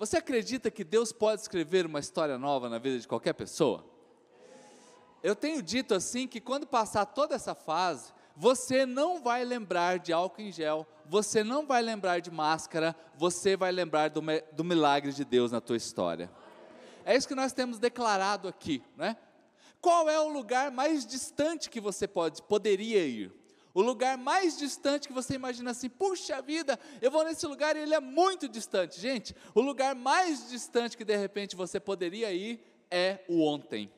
Você acredita que Deus pode escrever uma história nova na vida de qualquer pessoa? Eu tenho dito assim que quando passar toda essa fase, você não vai lembrar de álcool em gel, você não vai lembrar de máscara, você vai lembrar do, do milagre de Deus na tua história. É isso que nós temos declarado aqui, né? Qual é o lugar mais distante que você pode, poderia ir? O lugar mais distante que você imagina assim, puxa vida, eu vou nesse lugar e ele é muito distante. Gente, o lugar mais distante que de repente você poderia ir é o ontem.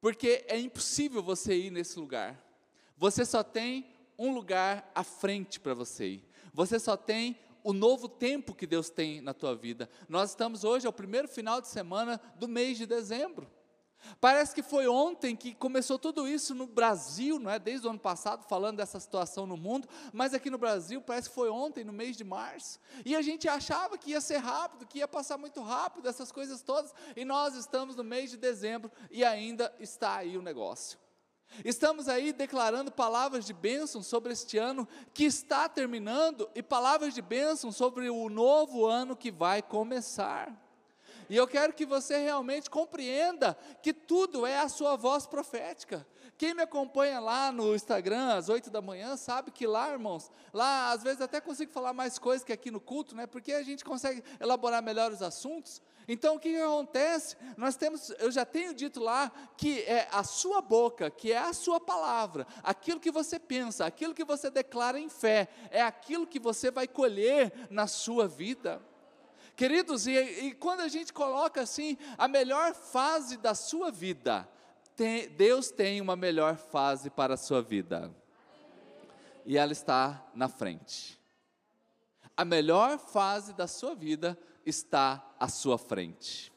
Porque é impossível você ir nesse lugar. Você só tem um lugar à frente para você ir. Você só tem o novo tempo que Deus tem na tua vida. Nós estamos hoje, é o primeiro final de semana do mês de dezembro. Parece que foi ontem que começou tudo isso no Brasil, não é? Desde o ano passado, falando dessa situação no mundo, mas aqui no Brasil parece que foi ontem, no mês de março. E a gente achava que ia ser rápido, que ia passar muito rápido, essas coisas todas, e nós estamos no mês de dezembro e ainda está aí o negócio. Estamos aí declarando palavras de bênção sobre este ano que está terminando e palavras de bênção sobre o novo ano que vai começar. E eu quero que você realmente compreenda que tudo é a sua voz profética. Quem me acompanha lá no Instagram às 8 da manhã sabe que lá, irmãos, lá às vezes até consigo falar mais coisas que aqui no culto, né? Porque a gente consegue elaborar melhor os assuntos. Então o que, que acontece? Nós temos, eu já tenho dito lá que é a sua boca, que é a sua palavra, aquilo que você pensa, aquilo que você declara em fé, é aquilo que você vai colher na sua vida. Queridos, e, e quando a gente coloca assim, a melhor fase da sua vida, tem, Deus tem uma melhor fase para a sua vida. E ela está na frente. A melhor fase da sua vida está à sua frente.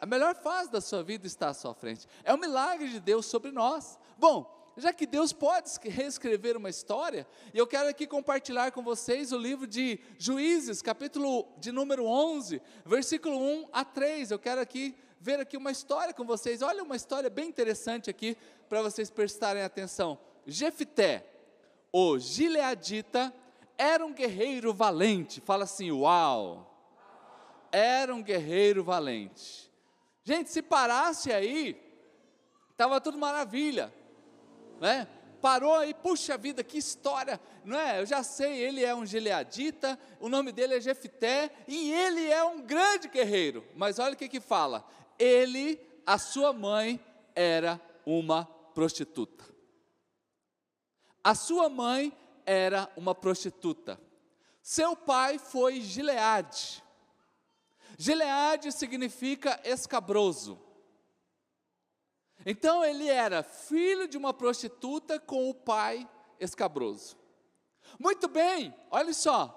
A melhor fase da sua vida está à sua frente. É o milagre de Deus sobre nós. Bom, já que Deus pode reescrever uma história, eu quero aqui compartilhar com vocês o livro de Juízes, capítulo de número 11, versículo 1 a 3. Eu quero aqui ver aqui uma história com vocês. Olha uma história bem interessante aqui para vocês prestarem atenção. Jefté, o gileadita, era um guerreiro valente. Fala assim: "Uau!" Era um guerreiro valente. Gente, se parasse aí, estava tudo maravilha né? Parou aí, puxa vida, que história, não é? Eu já sei, ele é um gileadita, o nome dele é Jefté, e ele é um grande guerreiro. Mas olha o que que fala: ele, a sua mãe, era uma prostituta. A sua mãe era uma prostituta. Seu pai foi Gileade. Gileade significa escabroso. Então ele era filho de uma prostituta com o pai escabroso. Muito bem, olha só.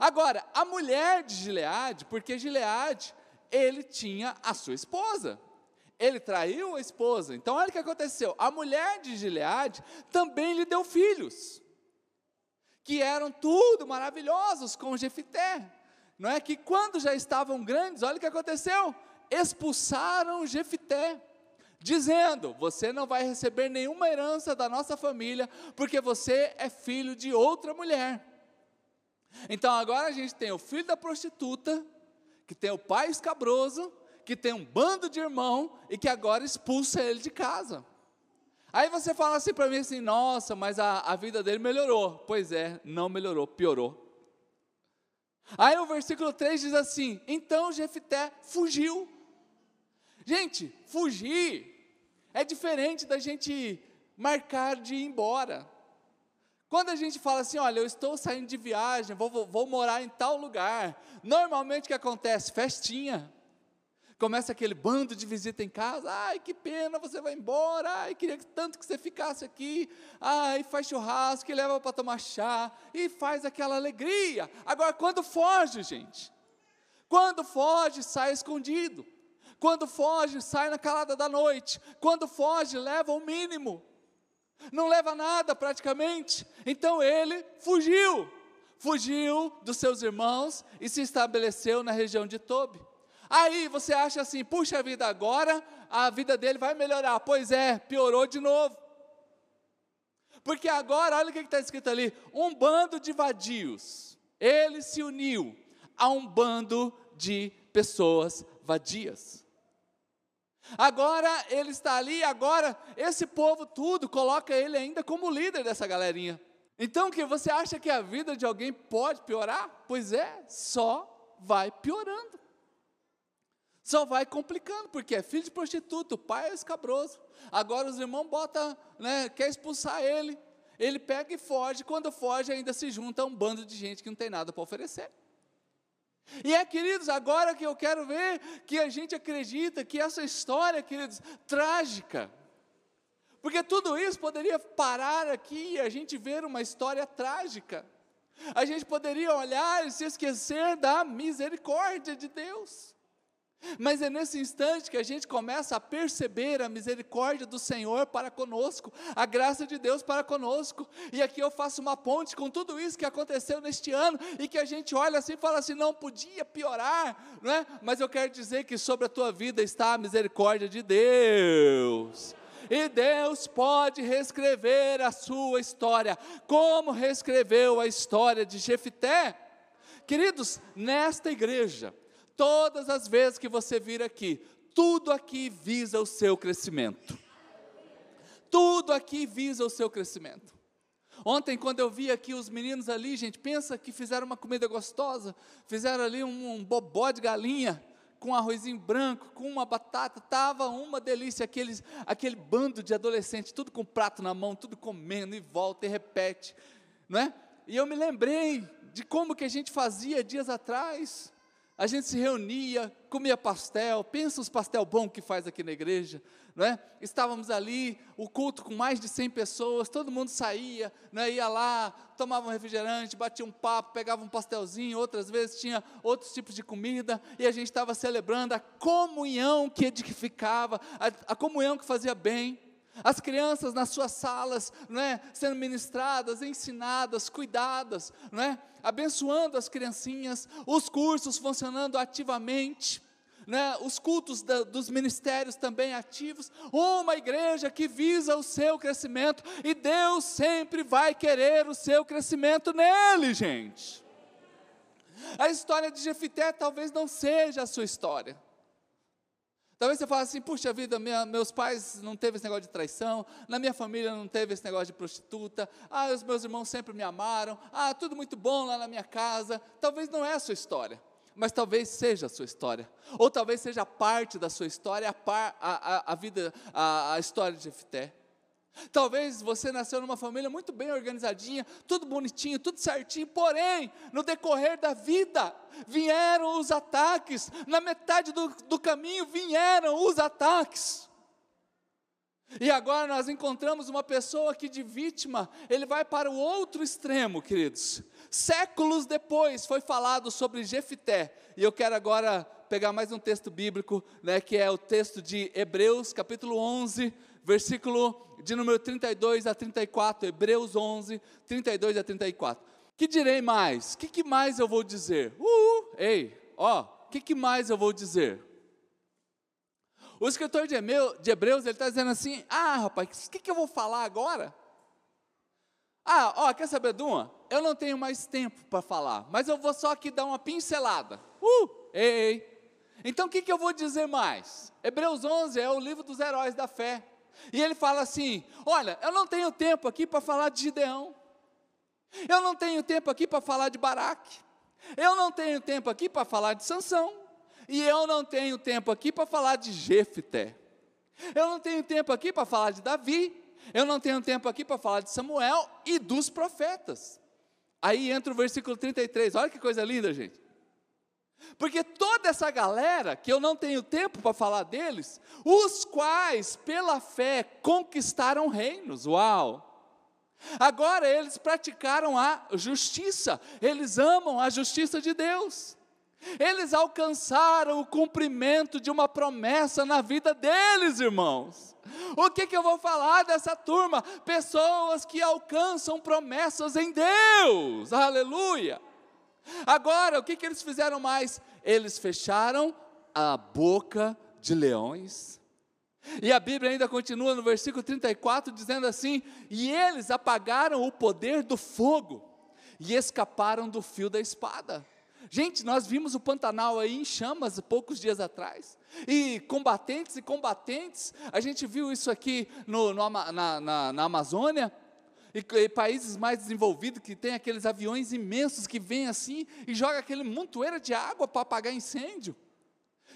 Agora, a mulher de Gileade, porque Gileade, ele tinha a sua esposa. Ele traiu a esposa. Então, olha o que aconteceu. A mulher de Gileade também lhe deu filhos, que eram tudo maravilhosos com Jefité. Não é que quando já estavam grandes, olha o que aconteceu. Expulsaram Jefité dizendo: Você não vai receber nenhuma herança da nossa família, porque você é filho de outra mulher. Então agora a gente tem o filho da prostituta, que tem o pai escabroso, que tem um bando de irmão e que agora expulsa ele de casa. Aí você fala assim para mim assim: Nossa, mas a, a vida dele melhorou. Pois é, não melhorou, piorou. Aí o versículo 3 diz assim: Então Jefité fugiu. Gente, fugir é diferente da gente marcar de ir embora. Quando a gente fala assim, olha, eu estou saindo de viagem, vou, vou, vou morar em tal lugar, normalmente o que acontece? Festinha. Começa aquele bando de visita em casa, ai que pena, você vai embora, ai queria tanto que você ficasse aqui, ai faz churrasco, e leva para tomar chá, e faz aquela alegria. Agora, quando foge, gente, quando foge, sai escondido. Quando foge, sai na calada da noite. Quando foge, leva o mínimo. Não leva nada praticamente. Então ele fugiu. Fugiu dos seus irmãos e se estabeleceu na região de Tobi. Aí você acha assim, puxa vida, agora a vida dele vai melhorar. Pois é, piorou de novo. Porque agora, olha o que está escrito ali: um bando de vadios. Ele se uniu a um bando de pessoas vadias. Agora ele está ali, agora esse povo tudo coloca ele ainda como líder dessa galerinha. Então, que você acha que a vida de alguém pode piorar? Pois é, só vai piorando. Só vai complicando, porque é filho de prostituta, o pai é escabroso. Agora os irmãos botam, né, quer expulsar ele. Ele pega e foge, quando foge ainda se junta a um bando de gente que não tem nada para oferecer. E é, queridos, agora que eu quero ver que a gente acredita que essa história, queridos, trágica, porque tudo isso poderia parar aqui e a gente ver uma história trágica. A gente poderia olhar e se esquecer da misericórdia de Deus. Mas é nesse instante que a gente começa a perceber a misericórdia do Senhor para conosco, a graça de Deus para conosco. E aqui eu faço uma ponte com tudo isso que aconteceu neste ano e que a gente olha assim e fala assim: não podia piorar, não é? Mas eu quero dizer que sobre a tua vida está a misericórdia de Deus e Deus pode reescrever a sua história, como reescreveu a história de Jefité. Queridos, nesta igreja, todas as vezes que você vir aqui, tudo aqui visa o seu crescimento. Tudo aqui visa o seu crescimento. Ontem, quando eu vi aqui os meninos ali, gente, pensa que fizeram uma comida gostosa, fizeram ali um, um bobó de galinha, com arrozinho branco, com uma batata, estava uma delícia, aqueles, aquele bando de adolescentes, tudo com prato na mão, tudo comendo e volta e repete, não é? E eu me lembrei de como que a gente fazia dias atrás, a gente se reunia, comia pastel, pensa os pastel bom que faz aqui na igreja, não é? Estávamos ali, o culto com mais de 100 pessoas, todo mundo saía, é? ia lá, tomava um refrigerante, batia um papo, pegava um pastelzinho, outras vezes tinha outros tipos de comida, e a gente estava celebrando a comunhão que edificava, a, a comunhão que fazia bem. As crianças nas suas salas, não é, sendo ministradas, ensinadas, cuidadas, não é, abençoando as criancinhas, os cursos funcionando ativamente, né, os cultos da, dos ministérios também ativos, uma igreja que visa o seu crescimento, e Deus sempre vai querer o seu crescimento nele, gente. A história de Jefité talvez não seja a sua história. Talvez você fale assim, puxa vida, minha, meus pais não teve esse negócio de traição, na minha família não teve esse negócio de prostituta, ah, os meus irmãos sempre me amaram, ah, tudo muito bom lá na minha casa. Talvez não é a sua história mas talvez seja a sua história, ou talvez seja parte da sua história, a, par, a, a, a vida, a, a história de Jefté. Talvez você nasceu numa família muito bem organizadinha, tudo bonitinho, tudo certinho, porém, no decorrer da vida, vieram os ataques, na metade do, do caminho vieram os ataques. E agora nós encontramos uma pessoa que de vítima, ele vai para o outro extremo, queridos. Séculos depois foi falado sobre Jefité, e eu quero agora pegar mais um texto bíblico, né, que é o texto de Hebreus, capítulo 11, versículo de número 32 a 34, Hebreus 11, 32 a 34. Que direi mais? Que, que, mais eu vou dizer? Uh, ei, ó, que, que mais eu vou dizer? O escritor de Hebreus, ele está dizendo assim: ah, rapaz, o que, que eu vou falar agora? Ah, ó, quer saber de uma? Eu não tenho mais tempo para falar, mas eu vou só aqui dar uma pincelada. Uh, ei, ei. Então o que, que eu vou dizer mais? Hebreus 11 é o livro dos heróis da fé. E ele fala assim: Olha, eu não tenho tempo aqui para falar de Gideão. Eu não tenho tempo aqui para falar de Baraque. Eu não tenho tempo aqui para falar de Sansão. E eu não tenho tempo aqui para falar de Jefté. Eu não tenho tempo aqui para falar de Davi. Eu não tenho tempo aqui para falar de Samuel e dos profetas. Aí entra o versículo 33. Olha que coisa linda, gente. Porque toda essa galera, que eu não tenho tempo para falar deles, os quais, pela fé, conquistaram reinos. Uau! Agora eles praticaram a justiça, eles amam a justiça de Deus. Eles alcançaram o cumprimento de uma promessa na vida deles, irmãos. O que, que eu vou falar dessa turma? Pessoas que alcançam promessas em Deus, aleluia. Agora, o que, que eles fizeram mais? Eles fecharam a boca de leões. E a Bíblia ainda continua no versículo 34 dizendo assim: E eles apagaram o poder do fogo e escaparam do fio da espada. Gente, nós vimos o Pantanal aí em chamas poucos dias atrás. E combatentes e combatentes, a gente viu isso aqui no, no na, na, na, Amazônia, e, e, países mais desenvolvidos que tem aqueles aviões imensos que vêm assim e joga aquele montoeira de água para apagar incêndio.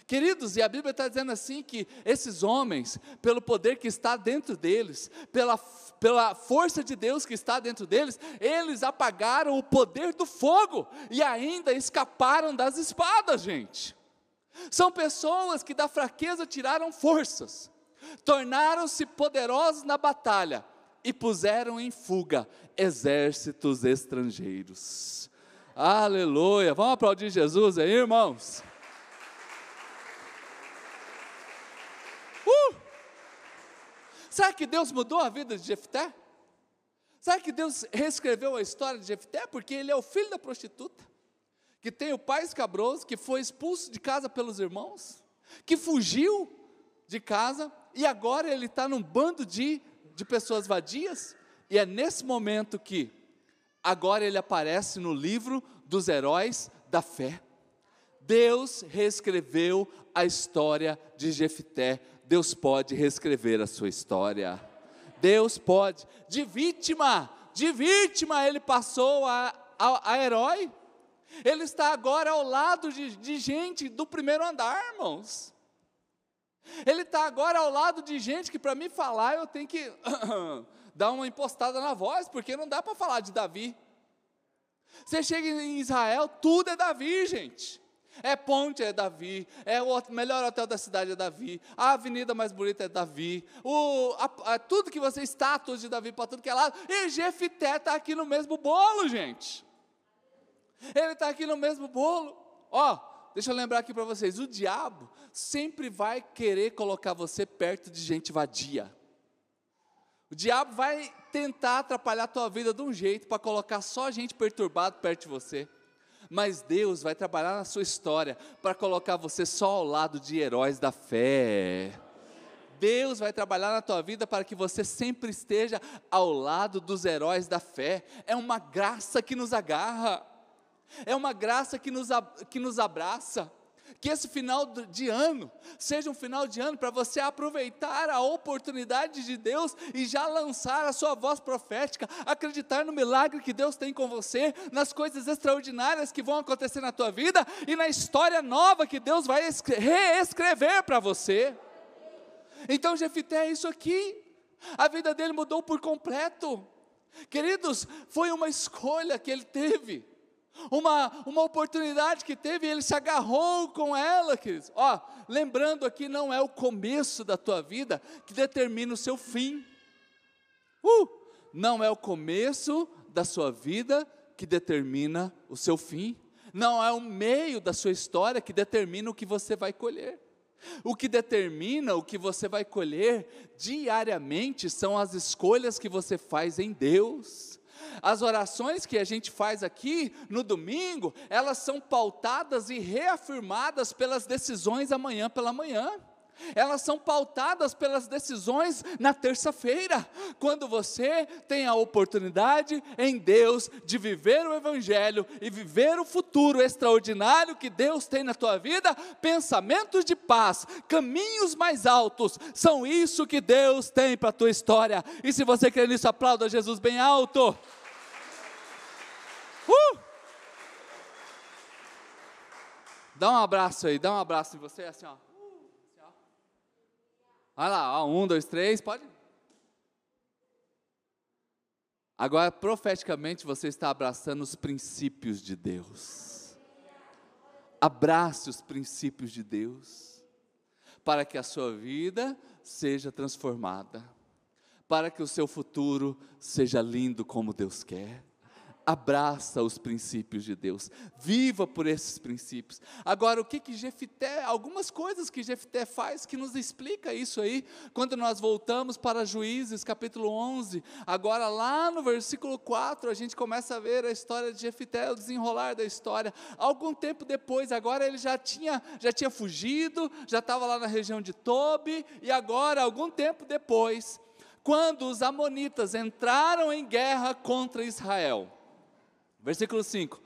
Queridos, e a Bíblia está dizendo assim que esses homens, pelo poder que está dentro deles, pela, pela força de Deus que está dentro deles, eles apagaram o poder do fogo e ainda escaparam das espadas, gente. São pessoas que da fraqueza tiraram forças, tornaram-se poderosos na batalha e puseram em fuga exércitos estrangeiros. Aleluia! Vamos aplaudir Jesus aí, irmãos? Uh! Será que Deus mudou a vida de Jefté? Será que Deus reescreveu a história de Jefté? Porque ele é o filho da prostituta, que tem o pai escabroso, que foi expulso de casa pelos irmãos, que fugiu de casa e agora ele está num bando de, de pessoas vadias. E é nesse momento que agora ele aparece no livro dos heróis da fé. Deus reescreveu a história de Jefté Deus pode reescrever a sua história. Deus pode, de vítima, de vítima, ele passou a, a, a herói. Ele está agora ao lado de, de gente do primeiro andar, irmãos. Ele está agora ao lado de gente que, para me falar, eu tenho que dar uma impostada na voz, porque não dá para falar de Davi. Você chega em Israel, tudo é Davi, gente. É ponte, é Davi. É o melhor hotel da cidade, é Davi. A avenida mais bonita é Davi. O, a, a, tudo que você, estátuas de Davi para tudo que é lado. E Jefité está aqui no mesmo bolo, gente. Ele está aqui no mesmo bolo. Ó, deixa eu lembrar aqui para vocês: o diabo sempre vai querer colocar você perto de gente vadia. O diabo vai tentar atrapalhar a tua vida de um jeito para colocar só gente perturbada perto de você mas Deus vai trabalhar na sua história para colocar você só ao lado de heróis da fé. Deus vai trabalhar na tua vida para que você sempre esteja ao lado dos heróis da fé. É uma graça que nos agarra, é uma graça que nos, que nos abraça. Que esse final de ano seja um final de ano para você aproveitar a oportunidade de Deus e já lançar a sua voz profética, acreditar no milagre que Deus tem com você, nas coisas extraordinárias que vão acontecer na tua vida e na história nova que Deus vai reescrever para você. Então, Jefité é isso aqui. A vida dele mudou por completo. Queridos, foi uma escolha que ele teve uma, uma oportunidade que teve, ele se agarrou com ela, queridos. Ó, lembrando aqui, não é o começo da tua vida que determina o seu fim. Uh, não é o começo da sua vida que determina o seu fim. Não é o meio da sua história que determina o que você vai colher. O que determina o que você vai colher diariamente são as escolhas que você faz em Deus. As orações que a gente faz aqui no domingo, elas são pautadas e reafirmadas pelas decisões amanhã pela manhã. Elas são pautadas pelas decisões na terça-feira, quando você tem a oportunidade em Deus de viver o Evangelho e viver o futuro extraordinário que Deus tem na tua vida, pensamentos de paz, caminhos mais altos, são isso que Deus tem para a tua história. E se você crê nisso, aplauda Jesus bem alto. Uh! Dá um abraço aí, dá um abraço em você, assim, ó. Olha lá, ó, um, dois, três, pode? Agora, profeticamente, você está abraçando os princípios de Deus. Abrace os princípios de Deus, para que a sua vida seja transformada, para que o seu futuro seja lindo como Deus quer abraça os princípios de Deus, viva por esses princípios. Agora, o que que Jefité, algumas coisas que Jefité faz que nos explica isso aí, quando nós voltamos para Juízes, capítulo 11, agora lá no versículo 4, a gente começa a ver a história de Jefité, o desenrolar da história. Algum tempo depois, agora ele já tinha, já tinha fugido, já estava lá na região de Tobi, e agora, algum tempo depois, quando os amonitas entraram em guerra contra Israel, Versículo 5: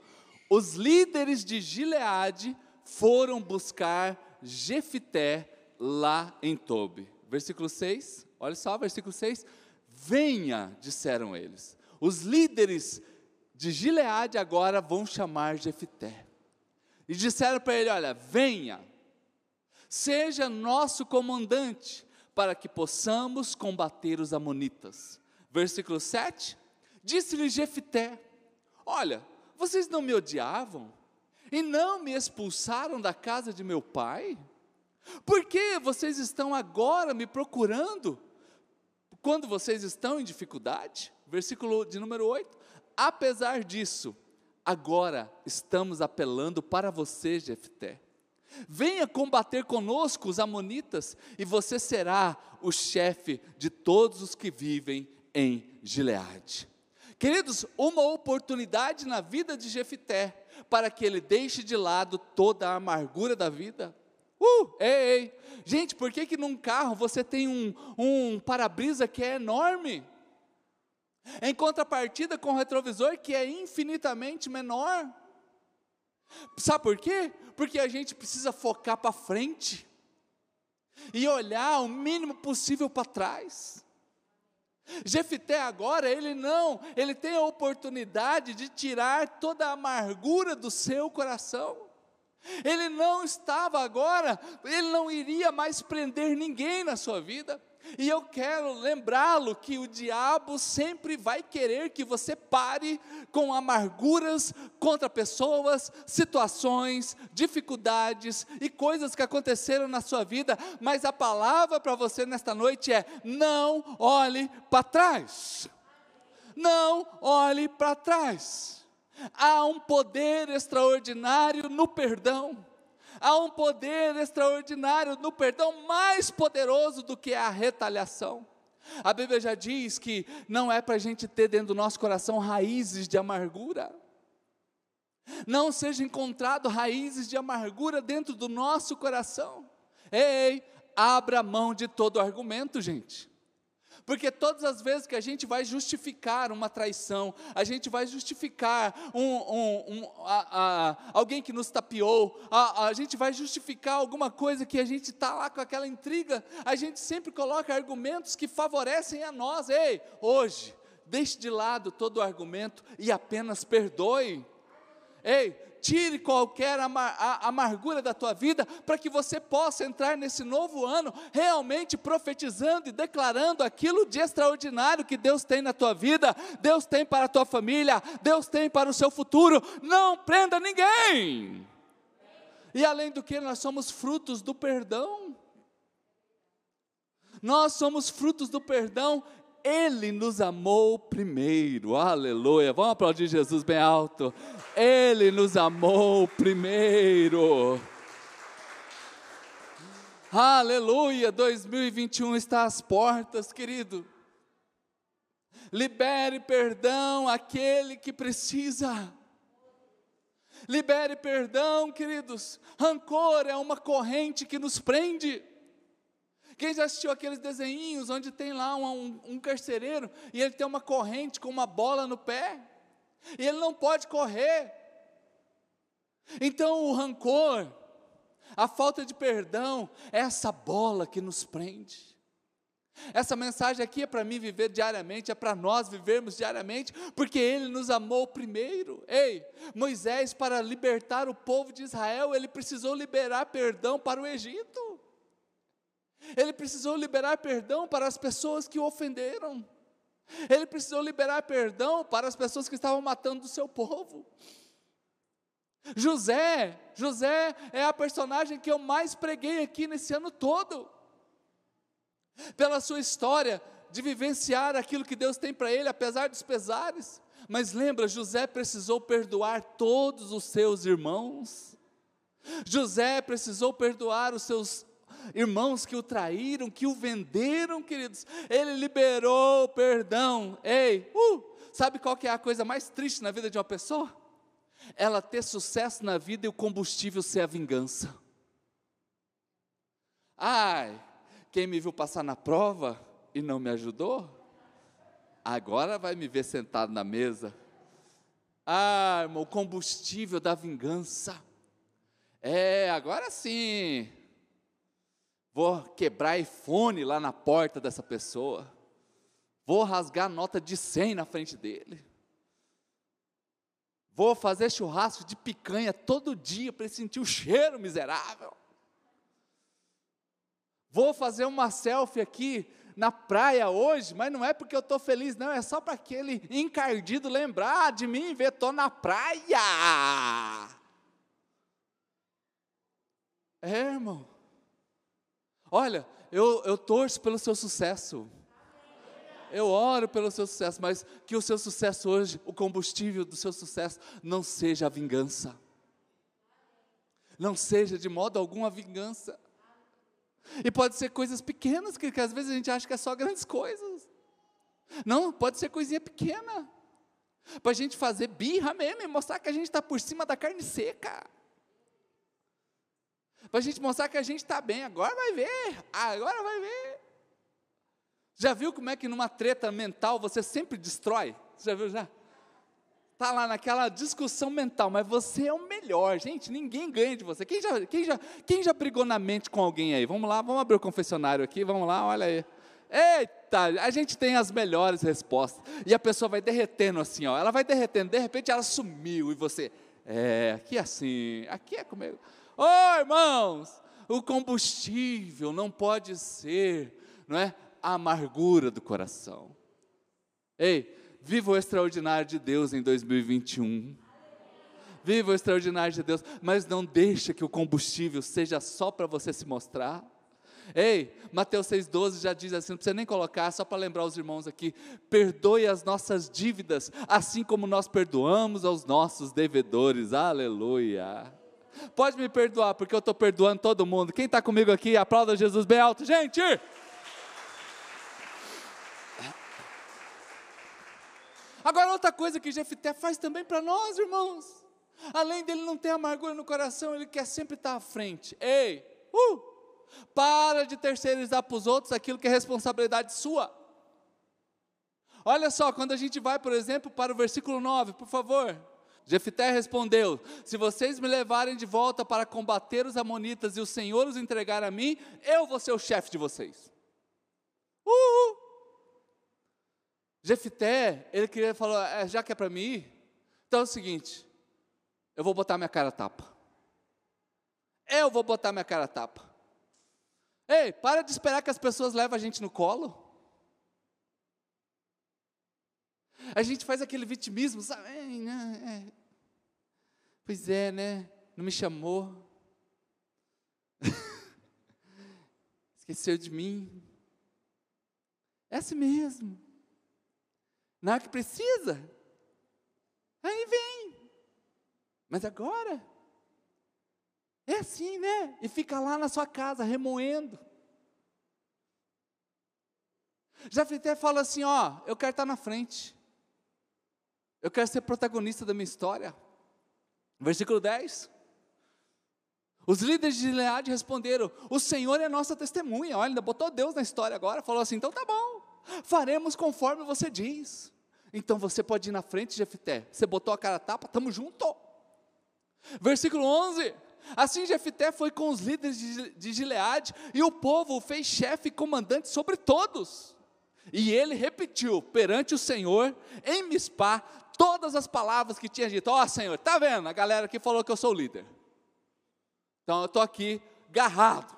os líderes de Gileade foram buscar Jefité lá em Tobi. Versículo 6, olha só, versículo 6. Venha, disseram eles. Os líderes de Gileade agora vão chamar Jefité. E disseram para ele: Olha, venha, seja nosso comandante, para que possamos combater os Amonitas. Versículo 7: Disse-lhe Jefité: Olha, vocês não me odiavam e não me expulsaram da casa de meu pai? Por que vocês estão agora me procurando quando vocês estão em dificuldade? Versículo de número 8. Apesar disso, agora estamos apelando para você, Jefté. Venha combater conosco os amonitas e você será o chefe de todos os que vivem em Gileade. Queridos, uma oportunidade na vida de Jefité para que ele deixe de lado toda a amargura da vida. Uh, ei, ei. Gente, por que que num carro você tem um, um para-brisa que é enorme? Em contrapartida com o retrovisor que é infinitamente menor. Sabe por quê? Porque a gente precisa focar para frente e olhar o mínimo possível para trás. Jefité agora, ele não, ele tem a oportunidade de tirar toda a amargura do seu coração. Ele não estava agora, ele não iria mais prender ninguém na sua vida. E eu quero lembrá-lo que o diabo sempre vai querer que você pare com amarguras contra pessoas, situações, dificuldades e coisas que aconteceram na sua vida, mas a palavra para você nesta noite é: não olhe para trás. Não olhe para trás. Há um poder extraordinário no perdão. Há um poder extraordinário no perdão, mais poderoso do que a retaliação. A Bíblia já diz que não é para a gente ter dentro do nosso coração raízes de amargura. Não seja encontrado raízes de amargura dentro do nosso coração. Ei, abra mão de todo argumento, gente. Porque todas as vezes que a gente vai justificar uma traição, a gente vai justificar um, um, um, a, a, alguém que nos tapeou, a, a, gente vai justificar alguma coisa que a gente está lá com aquela intriga, a gente sempre coloca argumentos que favorecem a nós. Ei, hoje, deixe de lado todo o argumento e apenas perdoe. Ei, tire qualquer amar, a, amargura da tua vida, para que você possa entrar nesse novo ano realmente profetizando e declarando aquilo de extraordinário que Deus tem na tua vida, Deus tem para a tua família, Deus tem para o seu futuro. Não prenda ninguém. E além do que, nós somos frutos do perdão. Nós somos frutos do perdão ele nos amou primeiro, aleluia. Vamos aplaudir Jesus bem alto. Ele nos amou primeiro. Aleluia, 2021 está às portas, querido. Libere perdão àquele que precisa. Libere perdão, queridos. Rancor é uma corrente que nos prende. Quem já assistiu aqueles desenhinhos onde tem lá um, um, um carcereiro e ele tem uma corrente com uma bola no pé? E ele não pode correr. Então o rancor, a falta de perdão, é essa bola que nos prende. Essa mensagem aqui é para mim viver diariamente, é para nós vivermos diariamente, porque Ele nos amou primeiro. Ei, Moisés, para libertar o povo de Israel, ele precisou liberar perdão para o Egito. Ele precisou liberar perdão para as pessoas que o ofenderam. Ele precisou liberar perdão para as pessoas que estavam matando o seu povo. José, José é a personagem que eu mais preguei aqui nesse ano todo. Pela sua história de vivenciar aquilo que Deus tem para ele, apesar dos pesares. Mas lembra, José precisou perdoar todos os seus irmãos. José precisou perdoar os seus irmãos que o traíram, que o venderam, queridos. Ele liberou perdão. Ei, uh, sabe qual que é a coisa mais triste na vida de uma pessoa? Ela ter sucesso na vida e o combustível ser a vingança. Ai, quem me viu passar na prova e não me ajudou, agora vai me ver sentado na mesa. Ah, irmão, o combustível da vingança. É, agora sim. Vou quebrar iPhone lá na porta dessa pessoa. Vou rasgar nota de 100 na frente dele. Vou fazer churrasco de picanha todo dia para ele sentir o cheiro miserável. Vou fazer uma selfie aqui na praia hoje, mas não é porque eu estou feliz, não, é só para aquele encardido lembrar de mim e ver, estou na praia. É, irmão. Olha, eu, eu torço pelo seu sucesso. Eu oro pelo seu sucesso, mas que o seu sucesso hoje, o combustível do seu sucesso, não seja a vingança. Não seja de modo algum a vingança. E pode ser coisas pequenas, que, que às vezes a gente acha que é só grandes coisas. Não, pode ser coisinha pequena. Para a gente fazer birra mesmo e mostrar que a gente está por cima da carne seca. Para a gente mostrar que a gente está bem. Agora vai ver. Agora vai ver. Já viu como é que numa treta mental você sempre destrói? Já viu já? Está lá naquela discussão mental, mas você é o melhor, gente, ninguém ganha de você. Quem já, quem, já, quem já brigou na mente com alguém aí? Vamos lá, vamos abrir o confessionário aqui, vamos lá, olha aí. Eita, a gente tem as melhores respostas. E a pessoa vai derretendo assim, ó, ela vai derretendo, de repente ela sumiu e você, é, aqui é assim, aqui é comigo. Oh, irmãos, o combustível não pode ser, não é? A amargura do coração. Ei, Viva o extraordinário de Deus em 2021. Viva o extraordinário de Deus, mas não deixa que o combustível seja só para você se mostrar. Ei, Mateus 6,12 já diz assim, não precisa nem colocar, só para lembrar os irmãos aqui: perdoe as nossas dívidas, assim como nós perdoamos aos nossos devedores. Aleluia. Pode me perdoar, porque eu estou perdoando todo mundo. Quem está comigo aqui, aplauda Jesus bem alto, gente! Agora, outra coisa que Jefté faz também para nós, irmãos. Além dele não ter amargura no coração, ele quer sempre estar à frente. Ei, uh, para de terceirizar para os outros aquilo que é responsabilidade sua. Olha só, quando a gente vai, por exemplo, para o versículo 9, por favor. Jefté respondeu: Se vocês me levarem de volta para combater os amonitas e o Senhor os entregar a mim, eu vou ser o chefe de vocês. Uh, uh. Jefité, ele queria falar, é, já que é para mim ir, então é o seguinte, eu vou botar minha cara tapa. Eu vou botar minha cara tapa. Ei, para de esperar que as pessoas levem a gente no colo. A gente faz aquele vitimismo, sabe? É. Pois é, né? Não me chamou. Esqueceu de mim. É assim mesmo. Na hora que precisa, aí vem. Mas agora, é assim, né? E fica lá na sua casa remoendo. Já até fala assim: ó, eu quero estar na frente. Eu quero ser protagonista da minha história. Versículo 10. Os líderes de Gileade responderam: O Senhor é nossa testemunha. Olha, ainda botou Deus na história agora. Falou assim: então tá bom, faremos conforme você diz. Então você pode ir na frente, Jefité. Você botou a cara a tapa, estamos junto. Versículo 11. Assim Jefité foi com os líderes de, de Gileade, e o povo o fez chefe e comandante sobre todos. E ele repetiu perante o Senhor, em Mispá, todas as palavras que tinha dito. Ó oh, Senhor, tá vendo? A galera que falou que eu sou líder. Então eu estou aqui, garrado.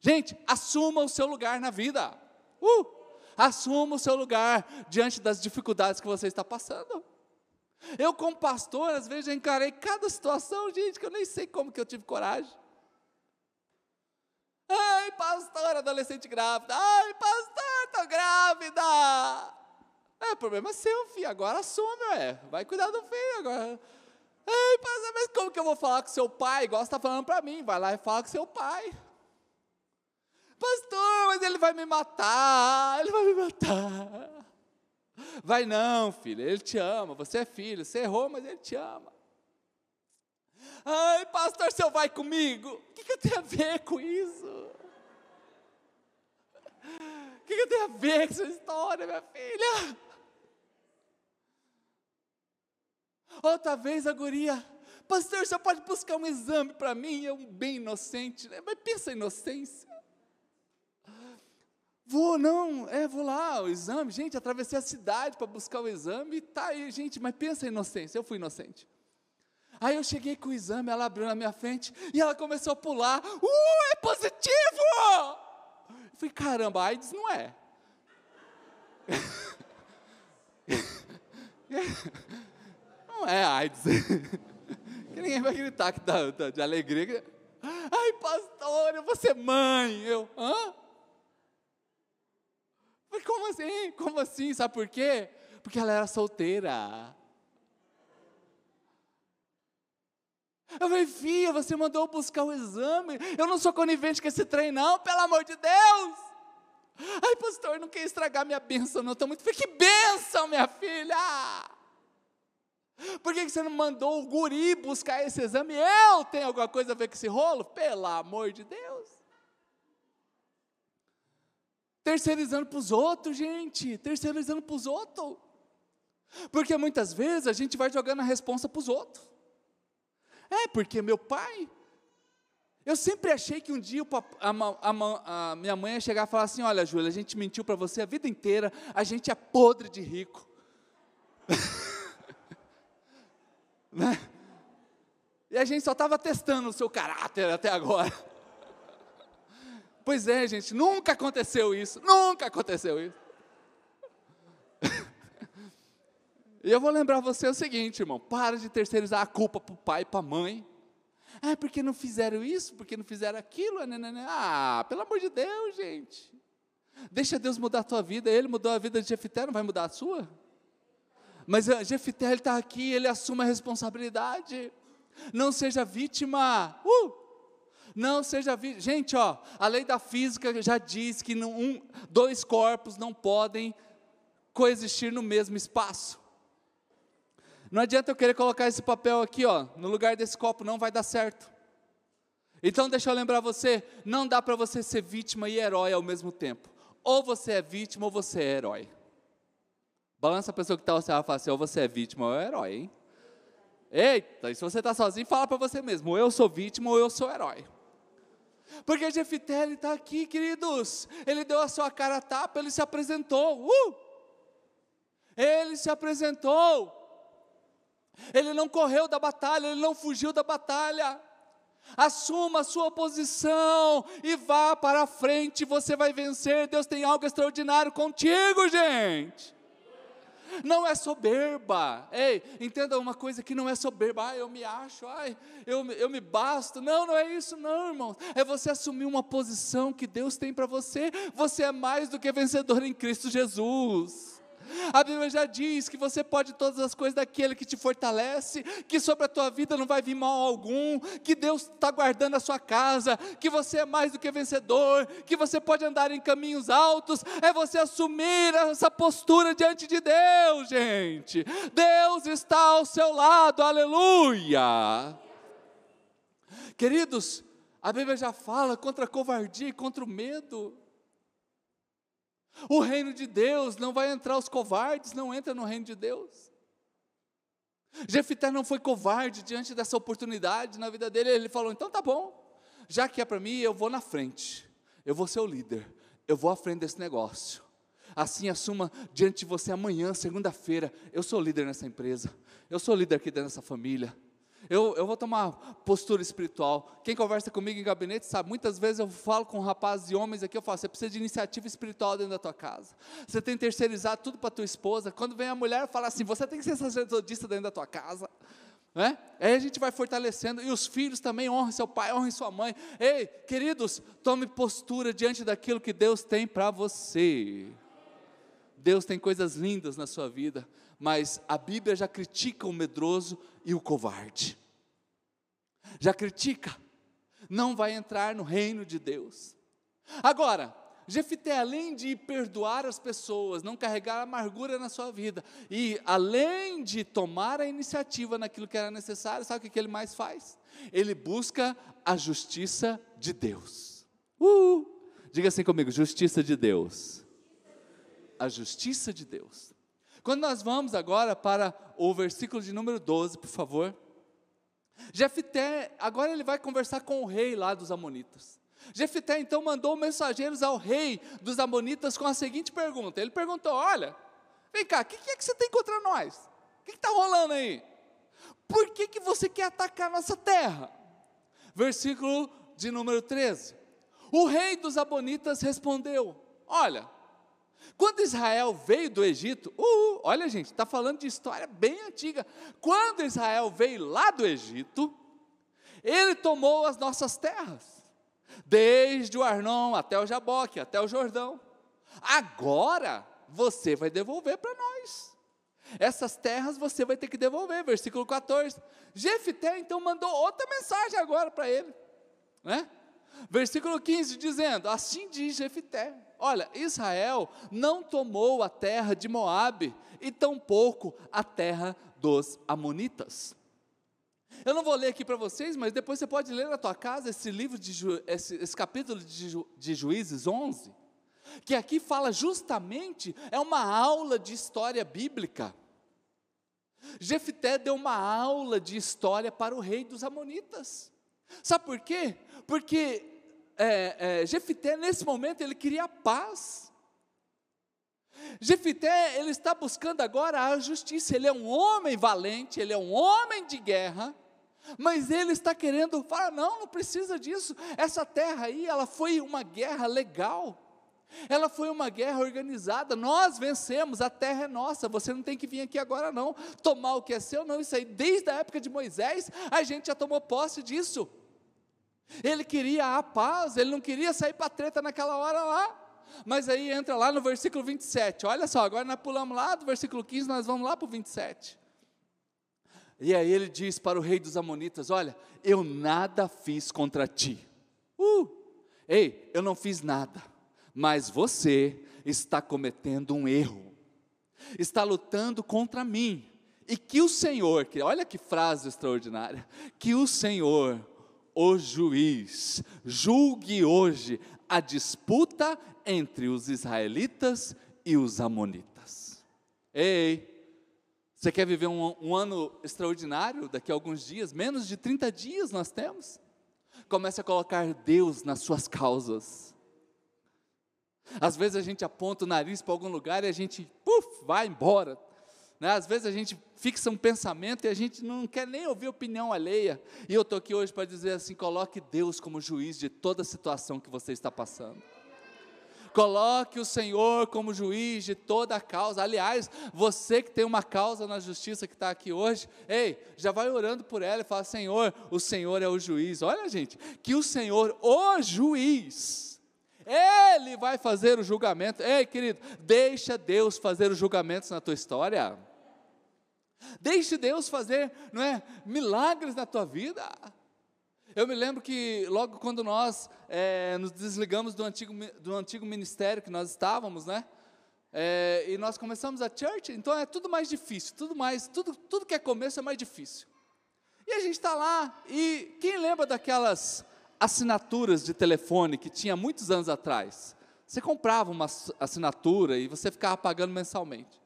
Gente, assuma o seu lugar na vida. Uh! Assuma o seu lugar diante das dificuldades que você está passando. Eu, como pastor, às vezes encarei cada situação, gente, que eu nem sei como que eu tive coragem. Ai, pastor, adolescente grávida. Ai, pastor, estou grávida. É, problema é seu, filho. Agora assume, ué. Vai cuidar do filho agora. Ai, pastor, mas como que eu vou falar com seu pai? Igual você está falando para mim. Vai lá e fala com seu pai. Pastor, mas ele vai me matar, ele vai me matar. Vai não, filho, ele te ama, você é filho, você errou, mas ele te ama. Ai, pastor, você vai comigo? O que, que eu tenho a ver com isso? O que, que eu tenho a ver com essa história, minha filha? Outra vez a guria, pastor, você pode buscar um exame para mim? Eu, bem inocente, né? mas pensa inocência. Vou, não, é, vou lá, o exame, gente, atravessei a cidade para buscar o exame, tá aí, gente, mas pensa inocência, eu fui inocente. Aí eu cheguei com o exame, ela abriu na minha frente e ela começou a pular. Uh, é positivo! Eu falei, caramba, AIDS não é. Não é AIDS. Que ninguém vai gritar que tá, tá de alegria. Ai, pastor, eu vou ser mãe. Eu, hã? Falei, como assim? Como assim? Sabe por quê? Porque ela era solteira. Eu falei, filha, você mandou buscar o exame. Eu não sou conivente com esse trem, não, pelo amor de Deus. Ai, pastor, não quer estragar minha bênção, não. Estou muito. Que bênção, minha filha! Por que você não mandou o guri buscar esse exame? Eu tenho alguma coisa a ver com esse rolo? Pelo amor de Deus. Terceirizando para os outros, gente. Terceirizando para os outros. Porque muitas vezes a gente vai jogando a responsa para os outros. É, porque meu pai. Eu sempre achei que um dia a, a, a, minha mãe ia chegar e falar assim: Olha, Júlia, a gente mentiu para você a vida inteira, a gente é podre de rico. né? E a gente só estava testando o seu caráter até agora. Pois é, gente, nunca aconteceu isso, nunca aconteceu isso. E eu vou lembrar você o seguinte, irmão: para de terceirizar a culpa para o pai e para a mãe. Ah, porque não fizeram isso, porque não fizeram aquilo. Né, né, né. Ah, pelo amor de Deus, gente. Deixa Deus mudar a tua vida. Ele mudou a vida de Jefité, não vai mudar a sua? Mas uh, Jefité, está aqui, ele assume a responsabilidade. Não seja vítima. Uh! Não seja vítima. Gente, ó, a lei da física já diz que um, dois corpos não podem coexistir no mesmo espaço. Não adianta eu querer colocar esse papel aqui, ó, no lugar desse copo, não vai dar certo. Então deixa eu lembrar você, não dá para você ser vítima e herói ao mesmo tempo. Ou você é vítima ou você é herói. Balança a pessoa que está ao seu e fala assim, ou você é vítima ou é herói, hein? Eita, e se você está sozinho, fala para você mesmo, ou eu sou vítima ou eu sou herói. Porque Jefité, ele está aqui, queridos, ele deu a sua cara a tapa, ele se apresentou, uh! ele se apresentou, ele não correu da batalha, ele não fugiu da batalha. Assuma a sua posição e vá para a frente, você vai vencer. Deus tem algo extraordinário contigo, gente. Não é soberba. Ei, entenda uma coisa que não é soberba. Ah, eu me acho, ai, eu, eu me basto. Não, não é isso, não, irmão. É você assumir uma posição que Deus tem para você. Você é mais do que vencedor em Cristo Jesus. A Bíblia já diz que você pode todas as coisas daquele que te fortalece, que sobre a tua vida não vai vir mal algum, que Deus está guardando a sua casa, que você é mais do que vencedor, que você pode andar em caminhos altos, é você assumir essa postura diante de Deus, gente. Deus está ao seu lado, aleluia. Queridos, a Bíblia já fala contra a covardia e contra o medo. O reino de Deus não vai entrar os covardes, não entra no reino de Deus. Jefité não foi covarde diante dessa oportunidade na vida dele, ele falou: então tá bom, já que é para mim, eu vou na frente, eu vou ser o líder, eu vou à frente desse negócio. Assim assuma diante de você amanhã, segunda-feira, eu sou líder nessa empresa, eu sou líder aqui dentro dessa família. Eu, eu vou tomar postura espiritual. Quem conversa comigo em gabinete sabe, muitas vezes eu falo com rapazes e homens aqui, eu falo, você precisa de iniciativa espiritual dentro da tua casa. Você tem que terceirizar tudo para tua esposa. Quando vem a mulher, fala assim, você tem que ser sacerdotista dentro da tua casa. Né? Aí a gente vai fortalecendo, e os filhos também honrem seu pai, honrem sua mãe. Ei, queridos, tome postura diante daquilo que Deus tem para você. Deus tem coisas lindas na sua vida, mas a Bíblia já critica o medroso e o covarde. Já critica, não vai entrar no reino de Deus. Agora, Jefité, além de perdoar as pessoas, não carregar amargura na sua vida, e além de tomar a iniciativa naquilo que era necessário, sabe o que ele mais faz? Ele busca a justiça de Deus. Uh! Diga assim comigo: justiça de Deus. A justiça de Deus. Quando nós vamos agora para o versículo de número 12, por favor. Jefité, agora ele vai conversar com o rei lá dos Amonitas. Jefité então mandou mensageiros ao rei dos Amonitas com a seguinte pergunta: ele perguntou: Olha, vem cá, o que, que, é que você tem contra nós? O que está rolando aí? Por que, que você quer atacar nossa terra? Versículo de número 13. O rei dos Amonitas respondeu: Olha, quando Israel veio do Egito, uh, olha gente, está falando de história bem antiga. Quando Israel veio lá do Egito, ele tomou as nossas terras, desde o Arnon até o Jaboque, até o Jordão. Agora você vai devolver para nós. Essas terras você vai ter que devolver, versículo 14. Jefité então mandou outra mensagem agora para ele, né? Versículo 15 dizendo: Assim diz Jefité: Olha, Israel não tomou a terra de Moabe e tampouco a terra dos amonitas. Eu não vou ler aqui para vocês, mas depois você pode ler na tua casa esse livro de esse, esse capítulo de, Ju, de Juízes 11, que aqui fala justamente é uma aula de história bíblica. Jefité deu uma aula de história para o rei dos amonitas. Sabe por quê? Porque é, é, Jefité, nesse momento, ele queria paz. Jefité, ele está buscando agora a justiça. Ele é um homem valente, ele é um homem de guerra, mas ele está querendo falar: não, não precisa disso. Essa terra aí, ela foi uma guerra legal. Ela foi uma guerra organizada, nós vencemos, a terra é nossa, você não tem que vir aqui agora não, tomar o que é seu, não, isso aí, desde a época de Moisés, a gente já tomou posse disso. Ele queria a paz, ele não queria sair para treta naquela hora lá. Mas aí entra lá no versículo 27. Olha só, agora nós pulamos lá do versículo 15, nós vamos lá para o 27. E aí ele diz para o rei dos Amonitas: Olha, eu nada fiz contra ti. Uh, ei, eu não fiz nada, mas você está cometendo um erro, está lutando contra mim. E que o Senhor, que, olha que frase extraordinária, que o Senhor, o juiz julgue hoje a disputa entre os israelitas e os amonitas. Ei, você quer viver um, um, ano extraordinário daqui a alguns dias? Menos de 30 dias nós temos. Comece a colocar Deus nas suas causas. Às vezes a gente aponta o nariz para algum lugar e a gente, puf, vai embora. Né? Às vezes a gente fixa um pensamento e a gente não quer nem ouvir opinião alheia. E eu estou aqui hoje para dizer assim: coloque Deus como juiz de toda a situação que você está passando. Coloque o Senhor como juiz de toda a causa. Aliás, você que tem uma causa na justiça que está aqui hoje, ei, já vai orando por ela e fala: Senhor, o Senhor é o juiz. Olha, gente, que o Senhor, o juiz, Ele vai fazer o julgamento. Ei, querido, deixa Deus fazer os julgamentos na tua história. Deixe Deus fazer, não é, milagres na tua vida. Eu me lembro que logo quando nós é, nos desligamos do antigo, do antigo ministério que nós estávamos, né? É, e nós começamos a church, então é tudo mais difícil, tudo mais, tudo, tudo que é começo é mais difícil. E a gente está lá, e quem lembra daquelas assinaturas de telefone que tinha muitos anos atrás? Você comprava uma assinatura e você ficava pagando mensalmente.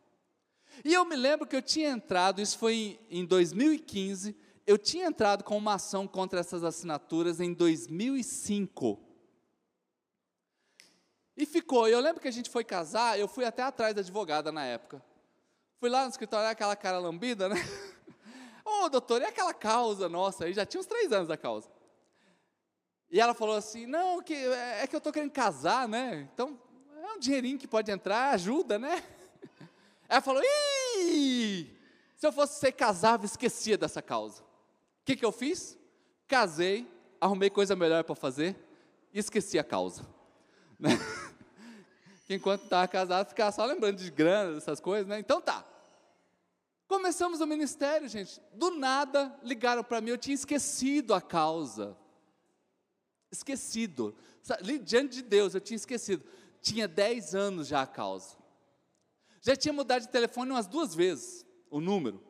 E eu me lembro que eu tinha entrado, isso foi em, em 2015, eu tinha entrado com uma ação contra essas assinaturas em 2005. E ficou. Eu lembro que a gente foi casar, eu fui até atrás da advogada na época. Fui lá no escritório, aquela cara lambida, né? Ô, oh, doutor, e aquela causa nossa? Aí já tinha uns três anos a causa. E ela falou assim: não, que, é, é que eu estou querendo casar, né? Então, é um dinheirinho que pode entrar, ajuda, né? Ela falou: Se eu fosse ser casava, esquecia dessa causa. O que, que eu fiz? Casei, arrumei coisa melhor para fazer e esqueci a causa. Né? Enquanto estava casado, ficava só lembrando de grana, dessas coisas, né? Então tá. Começamos o ministério, gente. Do nada ligaram para mim, eu tinha esquecido a causa. Esquecido. Diante de Deus, eu tinha esquecido. Tinha 10 anos já a causa. Já tinha mudado de telefone umas duas vezes, o número.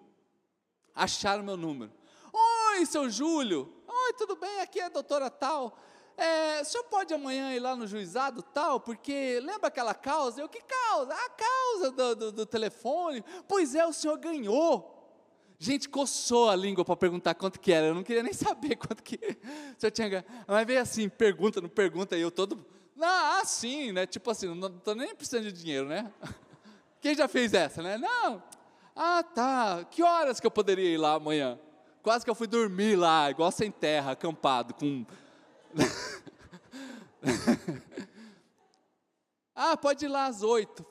Acharam meu número. Oi, seu Júlio. Oi, tudo bem? Aqui é a doutora tal. é, o senhor pode amanhã ir lá no juizado tal, porque lembra aquela causa? Eu, que causa? A causa do, do, do telefone. Pois é, o senhor ganhou. Gente, coçou a língua para perguntar quanto que era. Eu não queria nem saber quanto que. O senhor tinha ganho. Mas veio assim, pergunta, não pergunta, e eu todo. Ah, sim, né? Tipo assim, não estou nem precisando de dinheiro, né? Quem já fez essa, né? Não. Ah, tá. Que horas que eu poderia ir lá amanhã? Quase que eu fui dormir lá, igual sem terra, acampado, com ah, pode ir lá às oito.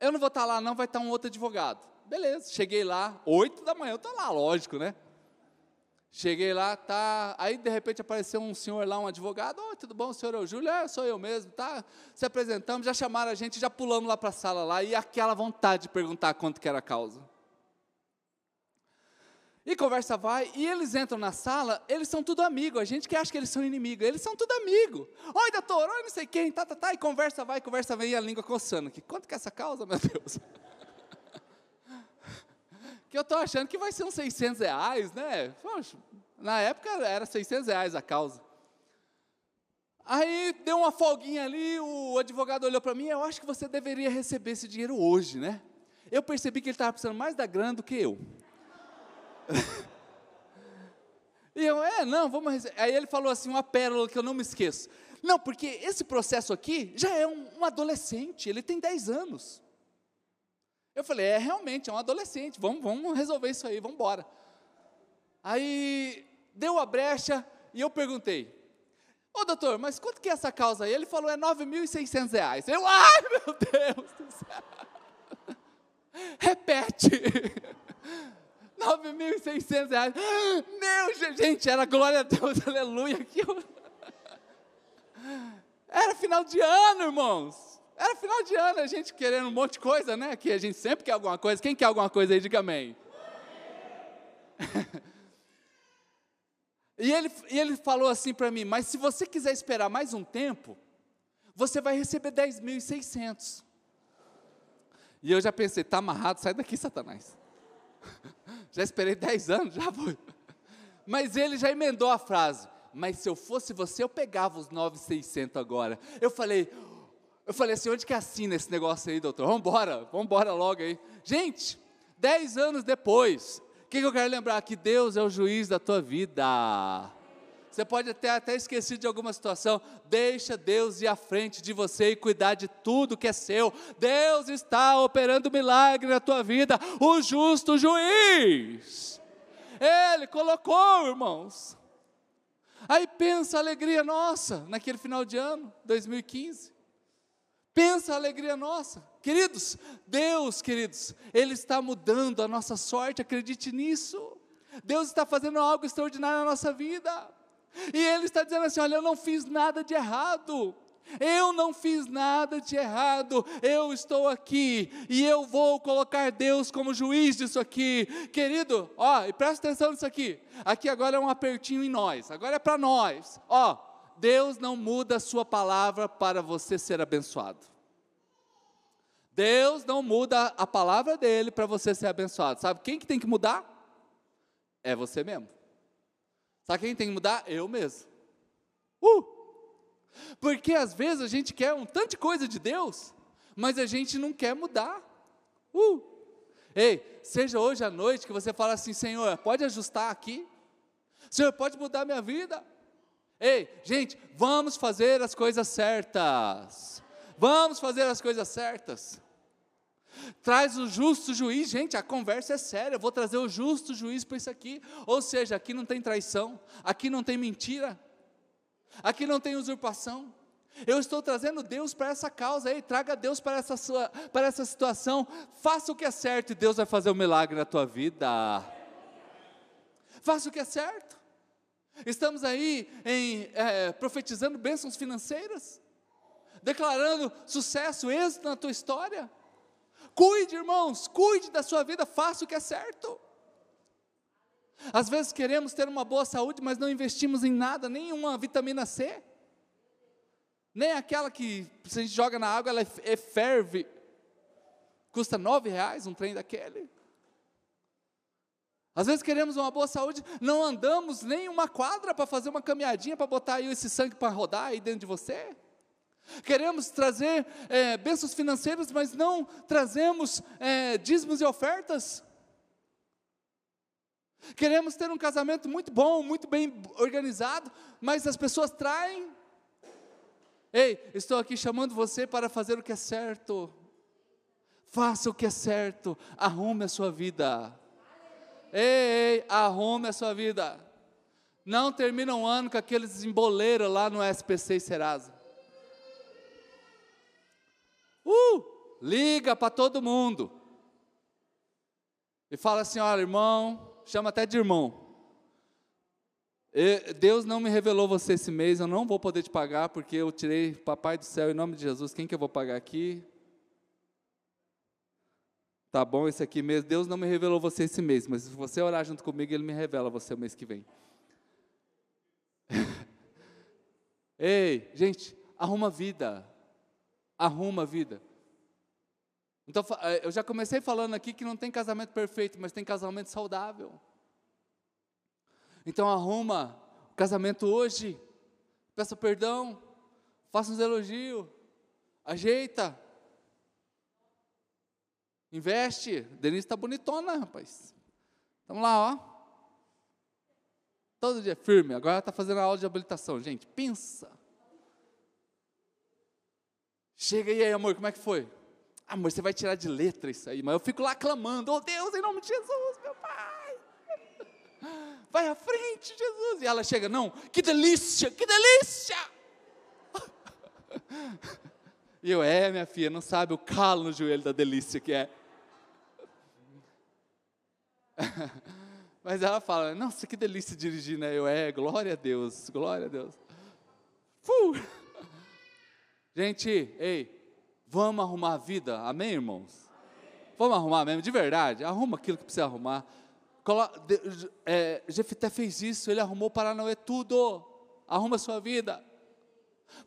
Eu não vou estar lá, não, vai estar um outro advogado. Beleza, cheguei lá, oito da manhã, eu estou lá, lógico, né? Cheguei lá, tá. Aí de repente apareceu um senhor lá, um advogado. Oi, tudo bom, senhor o Júlio? É, sou eu mesmo, tá? Se apresentamos, já chamaram a gente, já pulamos lá para a sala lá, e aquela vontade de perguntar quanto que era a causa. E conversa vai, e eles entram na sala, eles são tudo amigo, a gente que acha que eles são inimigo, eles são tudo amigo. Oi, doutor, oi, não sei quem, tá, tá, tá, e conversa vai, conversa vem, e a língua coçando aqui. Quanto que é essa causa, meu Deus? Que eu estou achando que vai ser uns 600 reais, né? Poxa, na época era 600 reais a causa. Aí deu uma folguinha ali, o advogado olhou para mim, eu acho que você deveria receber esse dinheiro hoje, né? Eu percebi que ele estava precisando mais da grana do que eu. e eu, é, não, vamos. Receber. Aí ele falou assim, uma pérola que eu não me esqueço. Não, porque esse processo aqui já é um, um adolescente, ele tem 10 anos. Eu falei, é realmente, é um adolescente, vamos, vamos resolver isso aí, vamos embora. Aí deu a brecha e eu perguntei, ô doutor, mas quanto que é essa causa aí? Ele falou, é 9.600 reais. Eu, ai meu Deus do céu. Repete. 9.600 reais. Meu, gente, era glória a Deus, aleluia. Era final de ano, irmãos. Era final de ano, a gente querendo um monte de coisa, né? Que a gente sempre quer alguma coisa. Quem quer alguma coisa aí, diga amém. e, ele, e ele falou assim para mim: Mas se você quiser esperar mais um tempo, você vai receber 10.600. E eu já pensei: Está amarrado, sai daqui, Satanás já esperei 10 anos, já foi. Mas ele já emendou a frase, mas se eu fosse você, eu pegava os 9,600 agora. Eu falei, eu falei assim, onde que assina esse negócio aí, doutor? Vamos embora, vamos embora logo aí. Gente, 10 anos depois, o que, que eu quero lembrar? Que Deus é o juiz da tua vida. Você pode ter até esquecido de alguma situação. Deixa Deus ir à frente de você e cuidar de tudo que é seu. Deus está operando milagre na tua vida. O justo juiz. Ele colocou, irmãos. Aí pensa a alegria nossa naquele final de ano, 2015. Pensa a alegria nossa. Queridos, Deus, queridos, Ele está mudando a nossa sorte, acredite nisso. Deus está fazendo algo extraordinário na nossa vida. E ele está dizendo assim: olha, eu não fiz nada de errado. Eu não fiz nada de errado, eu estou aqui e eu vou colocar Deus como juiz disso aqui. Querido, ó, e presta atenção nisso aqui. Aqui agora é um apertinho em nós, agora é para nós. Ó, Deus não muda a sua palavra para você ser abençoado. Deus não muda a palavra dele para você ser abençoado. Sabe quem que tem que mudar? É você mesmo. Sabe quem tem que mudar? Eu mesmo. Uh! Porque às vezes a gente quer um tanto de coisa de Deus, mas a gente não quer mudar. Uh! Ei, seja hoje à noite que você fala assim, Senhor, pode ajustar aqui? Senhor, pode mudar minha vida? Ei, gente, vamos fazer as coisas certas. Vamos fazer as coisas certas. Traz o justo juiz, gente, a conversa é séria. Eu vou trazer o justo juiz para isso aqui. Ou seja, aqui não tem traição, aqui não tem mentira, aqui não tem usurpação. Eu estou trazendo Deus para essa causa aí, traga Deus para essa, sua, para essa situação, faça o que é certo e Deus vai fazer um milagre na tua vida. Faça o que é certo. Estamos aí em, é, profetizando bênçãos financeiras, declarando sucesso, êxito na tua história. Cuide, irmãos, cuide da sua vida, faça o que é certo. Às vezes queremos ter uma boa saúde, mas não investimos em nada, nem uma vitamina C, nem aquela que se a gente joga na água, ela é, é ferve, custa nove reais um trem daquele. Às vezes queremos uma boa saúde, não andamos nem uma quadra para fazer uma caminhadinha para botar aí esse sangue para rodar aí dentro de você. Queremos trazer é, bênçãos financeiras, mas não trazemos é, dízimos e ofertas. Queremos ter um casamento muito bom, muito bem organizado, mas as pessoas traem. Ei, estou aqui chamando você para fazer o que é certo. Faça o que é certo, arrume a sua vida. Ei, ei, arrume a sua vida. Não termina um ano com aqueles emboleiros lá no SPC e Serasa. Uh, liga para todo mundo. E fala assim: olha, irmão, chama até de irmão. Deus não me revelou você esse mês, eu não vou poder te pagar, porque eu tirei, papai do céu, em nome de Jesus, quem que eu vou pagar aqui? Tá bom esse aqui mesmo, Deus não me revelou você esse mês, mas se você orar junto comigo, Ele me revela você o mês que vem. Ei, gente, arruma vida, arruma vida. Então, eh, eu já comecei falando aqui que não tem casamento perfeito, mas tem casamento saudável. Então, arruma o casamento hoje, peça perdão, faça uns elogios, ajeita, investe. Denise está bonitona, rapaz. Estamos lá, ó. Todo dia firme. Agora está fazendo a aula de habilitação. Gente, pensa. Chega aí, amor, como é que foi? Amor, você vai tirar de letra isso aí, mas eu fico lá clamando, oh Deus, em nome de Jesus, meu Pai. Vai à frente, Jesus. E ela chega, não, que delícia, que delícia. E eu, é, minha filha, não sabe o calo no joelho da delícia que é. Mas ela fala, nossa, que delícia dirigir, né? Eu, é, glória a Deus, glória a Deus. Uh! Gente, ei, Vamos arrumar a vida, amém, irmãos? Amém. Vamos arrumar mesmo, de verdade, arruma aquilo que precisa arrumar. É, Jefité fez isso, ele arrumou Paranauê tudo, arruma a sua vida,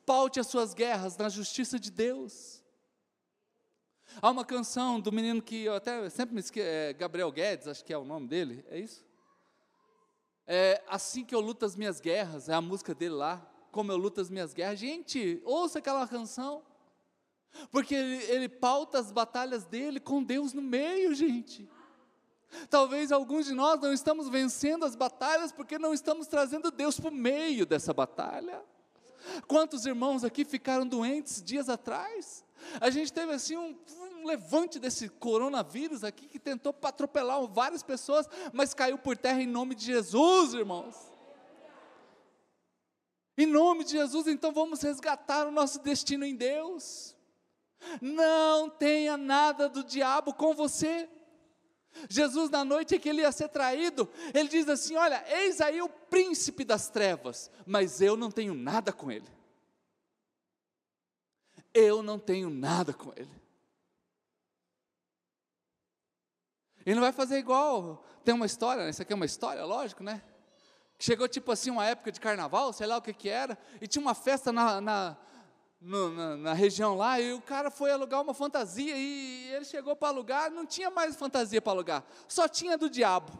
paute as suas guerras na justiça de Deus. Há uma canção do menino que eu até sempre me esqueço, é Gabriel Guedes, acho que é o nome dele, é isso? É, assim que eu luto as minhas guerras, é a música dele lá, como eu luto as minhas guerras. Gente, ouça aquela canção. Porque ele, ele pauta as batalhas dele com Deus no meio, gente. Talvez alguns de nós não estamos vencendo as batalhas porque não estamos trazendo Deus para o meio dessa batalha. Quantos irmãos aqui ficaram doentes dias atrás? A gente teve assim um, um levante desse coronavírus aqui que tentou atropelar várias pessoas, mas caiu por terra em nome de Jesus, irmãos. Em nome de Jesus, então vamos resgatar o nosso destino em Deus. Não tenha nada do diabo com você. Jesus, na noite em que ele ia ser traído, ele diz assim: Olha, eis aí o príncipe das trevas, mas eu não tenho nada com ele. Eu não tenho nada com ele. Ele não vai fazer igual. Tem uma história, né? isso aqui é uma história, lógico, né? Chegou tipo assim uma época de carnaval, sei lá o que que era, e tinha uma festa na, na no, na, na, região lá, e o cara foi alugar uma fantasia, e ele chegou para alugar, não tinha mais fantasia para alugar, só tinha do diabo.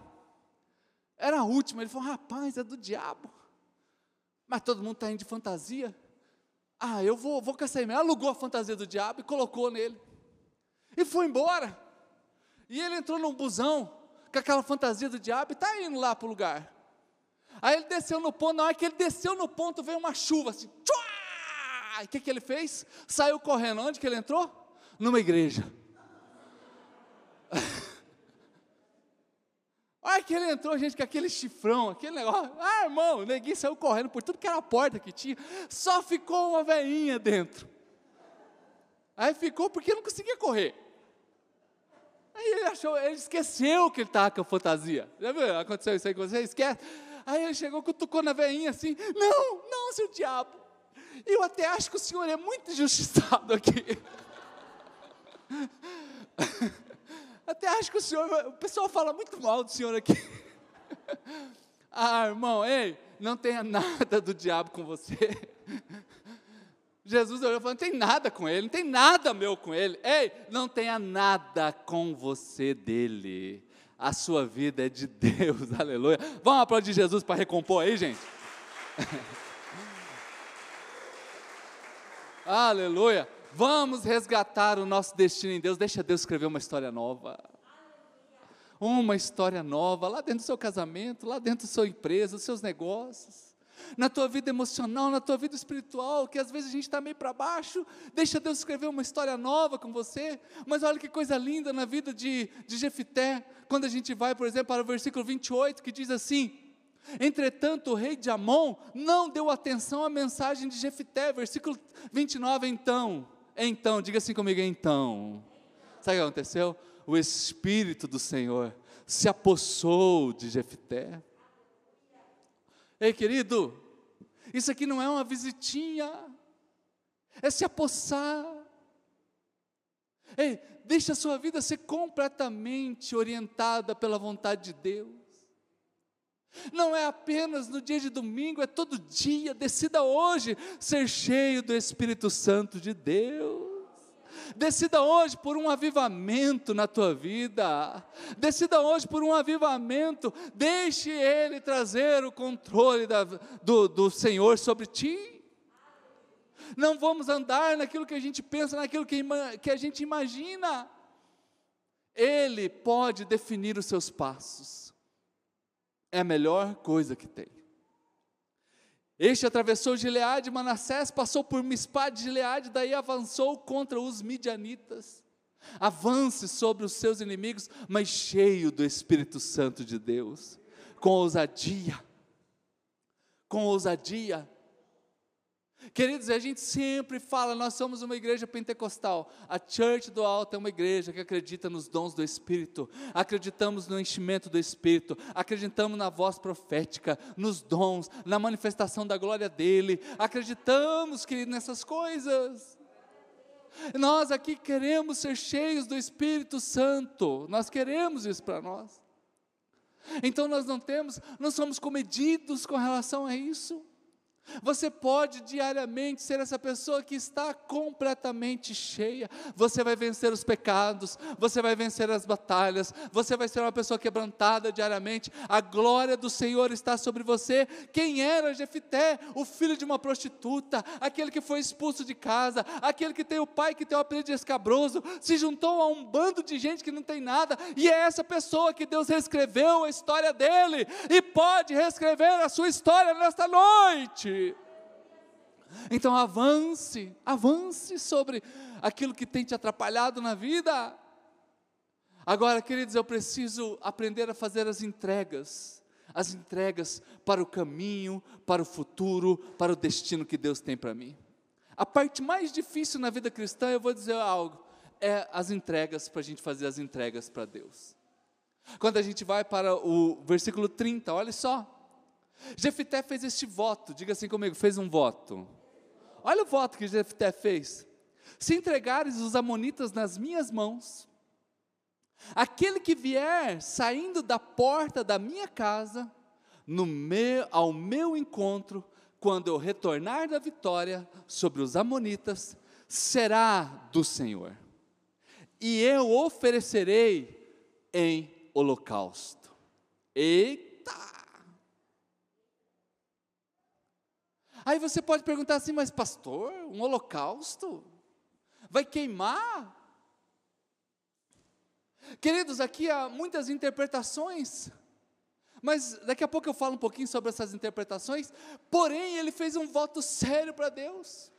Era a última, ele falou, rapaz, é do diabo. Mas todo mundo está indo de fantasia. Ah, eu vou, vou com essa aí Alugou a fantasia do diabo e colocou nele. E foi embora. E ele entrou num busão com aquela fantasia do diabo e está indo lá para o lugar. Aí ele desceu no ponto, na hora que ele desceu no ponto, veio uma chuva assim, tchua! o que, que ele fez? Saiu correndo. Onde que ele entrou? Numa igreja. Que ele entrou, gente, com aquele chifrão, aquele negócio. Ah, irmão, o neguinho saiu correndo por tudo que era porta que tinha. Só ficou uma veinha dentro. Aí ficou porque não conseguia correr. Aí ele achou, ele esqueceu que ele estava com a fantasia. Já viu? Aconteceu isso aí com você? Esquece. Aí ele chegou, cutucou na veinha assim. Não, não, seu diabo. Eu até acho que o senhor é muito injustiçado aqui. Até acho que o senhor, o pessoal fala muito mal do senhor aqui. Ah, irmão, ei, não tenha nada do diabo com você. Jesus olhou e falou: não tem nada com ele, não tem nada meu com ele. Ei, não tenha nada com você dele. A sua vida é de Deus, aleluia. Vamos aplaudir Jesus para recompor aí, gente? aleluia. Vamos resgatar o nosso destino em Deus. Deixa Deus escrever uma história nova. Uma história nova, lá dentro do seu casamento, lá dentro da sua empresa, dos seus negócios. Na tua vida emocional, na tua vida espiritual, que às vezes a gente está meio para baixo, deixa Deus escrever uma história nova com você, mas olha que coisa linda na vida de, de Jefité, quando a gente vai, por exemplo, para o versículo 28, que diz assim, Entretanto, o rei de Amon não deu atenção à mensagem de Jefité, versículo 29, então, então, diga assim comigo, então, sabe o que aconteceu? O Espírito do Senhor se apossou de Jefité, Ei, querido, isso aqui não é uma visitinha, é se apossar. Ei, deixa a sua vida ser completamente orientada pela vontade de Deus. Não é apenas no dia de domingo, é todo dia. Decida hoje ser cheio do Espírito Santo de Deus. Decida hoje por um avivamento na tua vida. Decida hoje por um avivamento. Deixe Ele trazer o controle da, do, do Senhor sobre ti. Não vamos andar naquilo que a gente pensa, naquilo que, que a gente imagina. Ele pode definir os seus passos. É a melhor coisa que tem. Este atravessou Gileade, Manassés passou por Mispá de Gileade, daí avançou contra os midianitas. Avance sobre os seus inimigos, mas cheio do Espírito Santo de Deus, com ousadia, com ousadia, Queridos, a gente sempre fala, nós somos uma igreja pentecostal. A Church do Alto é uma igreja que acredita nos dons do Espírito, acreditamos no enchimento do Espírito, acreditamos na voz profética, nos dons, na manifestação da glória dele, acreditamos, querido, nessas coisas. Nós aqui queremos ser cheios do Espírito Santo, nós queremos isso para nós. Então nós não temos, não somos comedidos com relação a isso. Você pode diariamente ser essa pessoa que está completamente cheia. Você vai vencer os pecados, você vai vencer as batalhas, você vai ser uma pessoa quebrantada diariamente. A glória do Senhor está sobre você. Quem era Jefité? O filho de uma prostituta, aquele que foi expulso de casa, aquele que tem o pai que tem o apelido de escabroso, se juntou a um bando de gente que não tem nada, e é essa pessoa que Deus reescreveu a história dele e pode reescrever a sua história nesta noite. Então avance, avance sobre aquilo que tem te atrapalhado na vida. Agora, queridos, eu preciso aprender a fazer as entregas, as entregas para o caminho, para o futuro, para o destino que Deus tem para mim. A parte mais difícil na vida cristã, eu vou dizer algo, é as entregas, para a gente fazer as entregas para Deus. Quando a gente vai para o versículo 30, olha só, Jefité fez este voto, diga assim comigo, fez um voto. Olha o voto que Jefté fez. Se entregares os amonitas nas minhas mãos, aquele que vier saindo da porta da minha casa, meu, ao meu encontro, quando eu retornar da vitória sobre os amonitas, será do Senhor. E eu oferecerei em holocausto. Eita! Aí você pode perguntar assim, mas pastor, um holocausto? Vai queimar? Queridos, aqui há muitas interpretações, mas daqui a pouco eu falo um pouquinho sobre essas interpretações. Porém, ele fez um voto sério para Deus,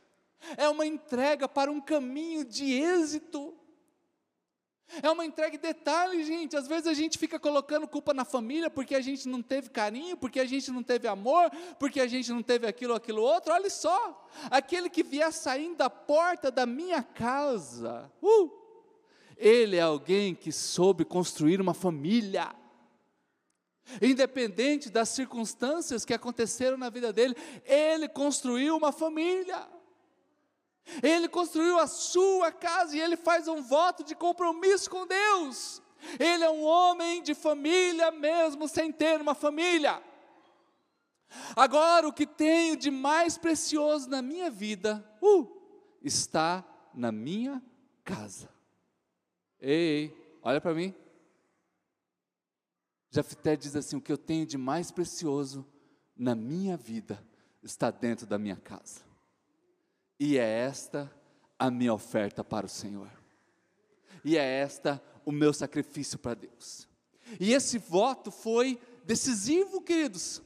é uma entrega para um caminho de êxito. É uma entrega de detalhe, gente. Às vezes a gente fica colocando culpa na família porque a gente não teve carinho, porque a gente não teve amor, porque a gente não teve aquilo aquilo outro. Olha só, aquele que vier saindo da porta da minha casa, uh, ele é alguém que soube construir uma família. Independente das circunstâncias que aconteceram na vida dele, ele construiu uma família. Ele construiu a sua casa e ele faz um voto de compromisso com Deus. Ele é um homem de família mesmo sem ter uma família. Agora, o que tenho de mais precioso na minha vida, uh, está na minha casa. Ei, olha para mim. Jefté diz assim: O que eu tenho de mais precioso na minha vida está dentro da minha casa, e é esta a minha oferta para o Senhor, e é esta o meu sacrifício para Deus. E esse voto foi decisivo, queridos,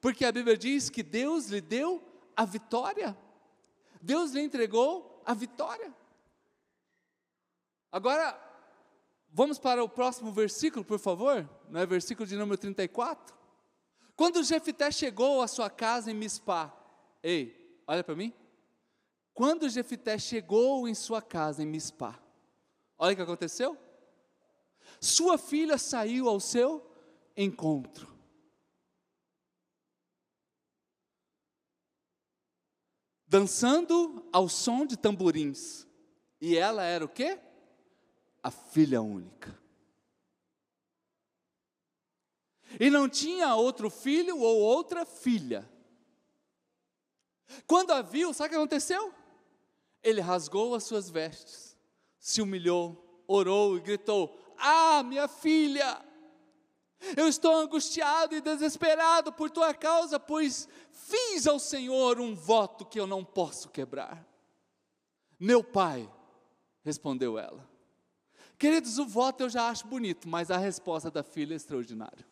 porque a Bíblia diz que Deus lhe deu a vitória, Deus lhe entregou a vitória. Agora, vamos para o próximo versículo, por favor, não é versículo de número 34. Quando Jefité chegou à sua casa em Mispá, ei, olha para mim. Quando Jefité chegou em sua casa em Mispá, olha o que aconteceu. Sua filha saiu ao seu encontro. Dançando ao som de tamborins. E ela era o quê? A filha única. E não tinha outro filho ou outra filha. Quando a viu, sabe o que aconteceu? Ele rasgou as suas vestes, se humilhou, orou e gritou: ah, minha filha, eu estou angustiado e desesperado por tua causa, pois fiz ao Senhor um voto que eu não posso quebrar. Meu pai, respondeu ela. Queridos, o voto eu já acho bonito, mas a resposta da filha é extraordinária.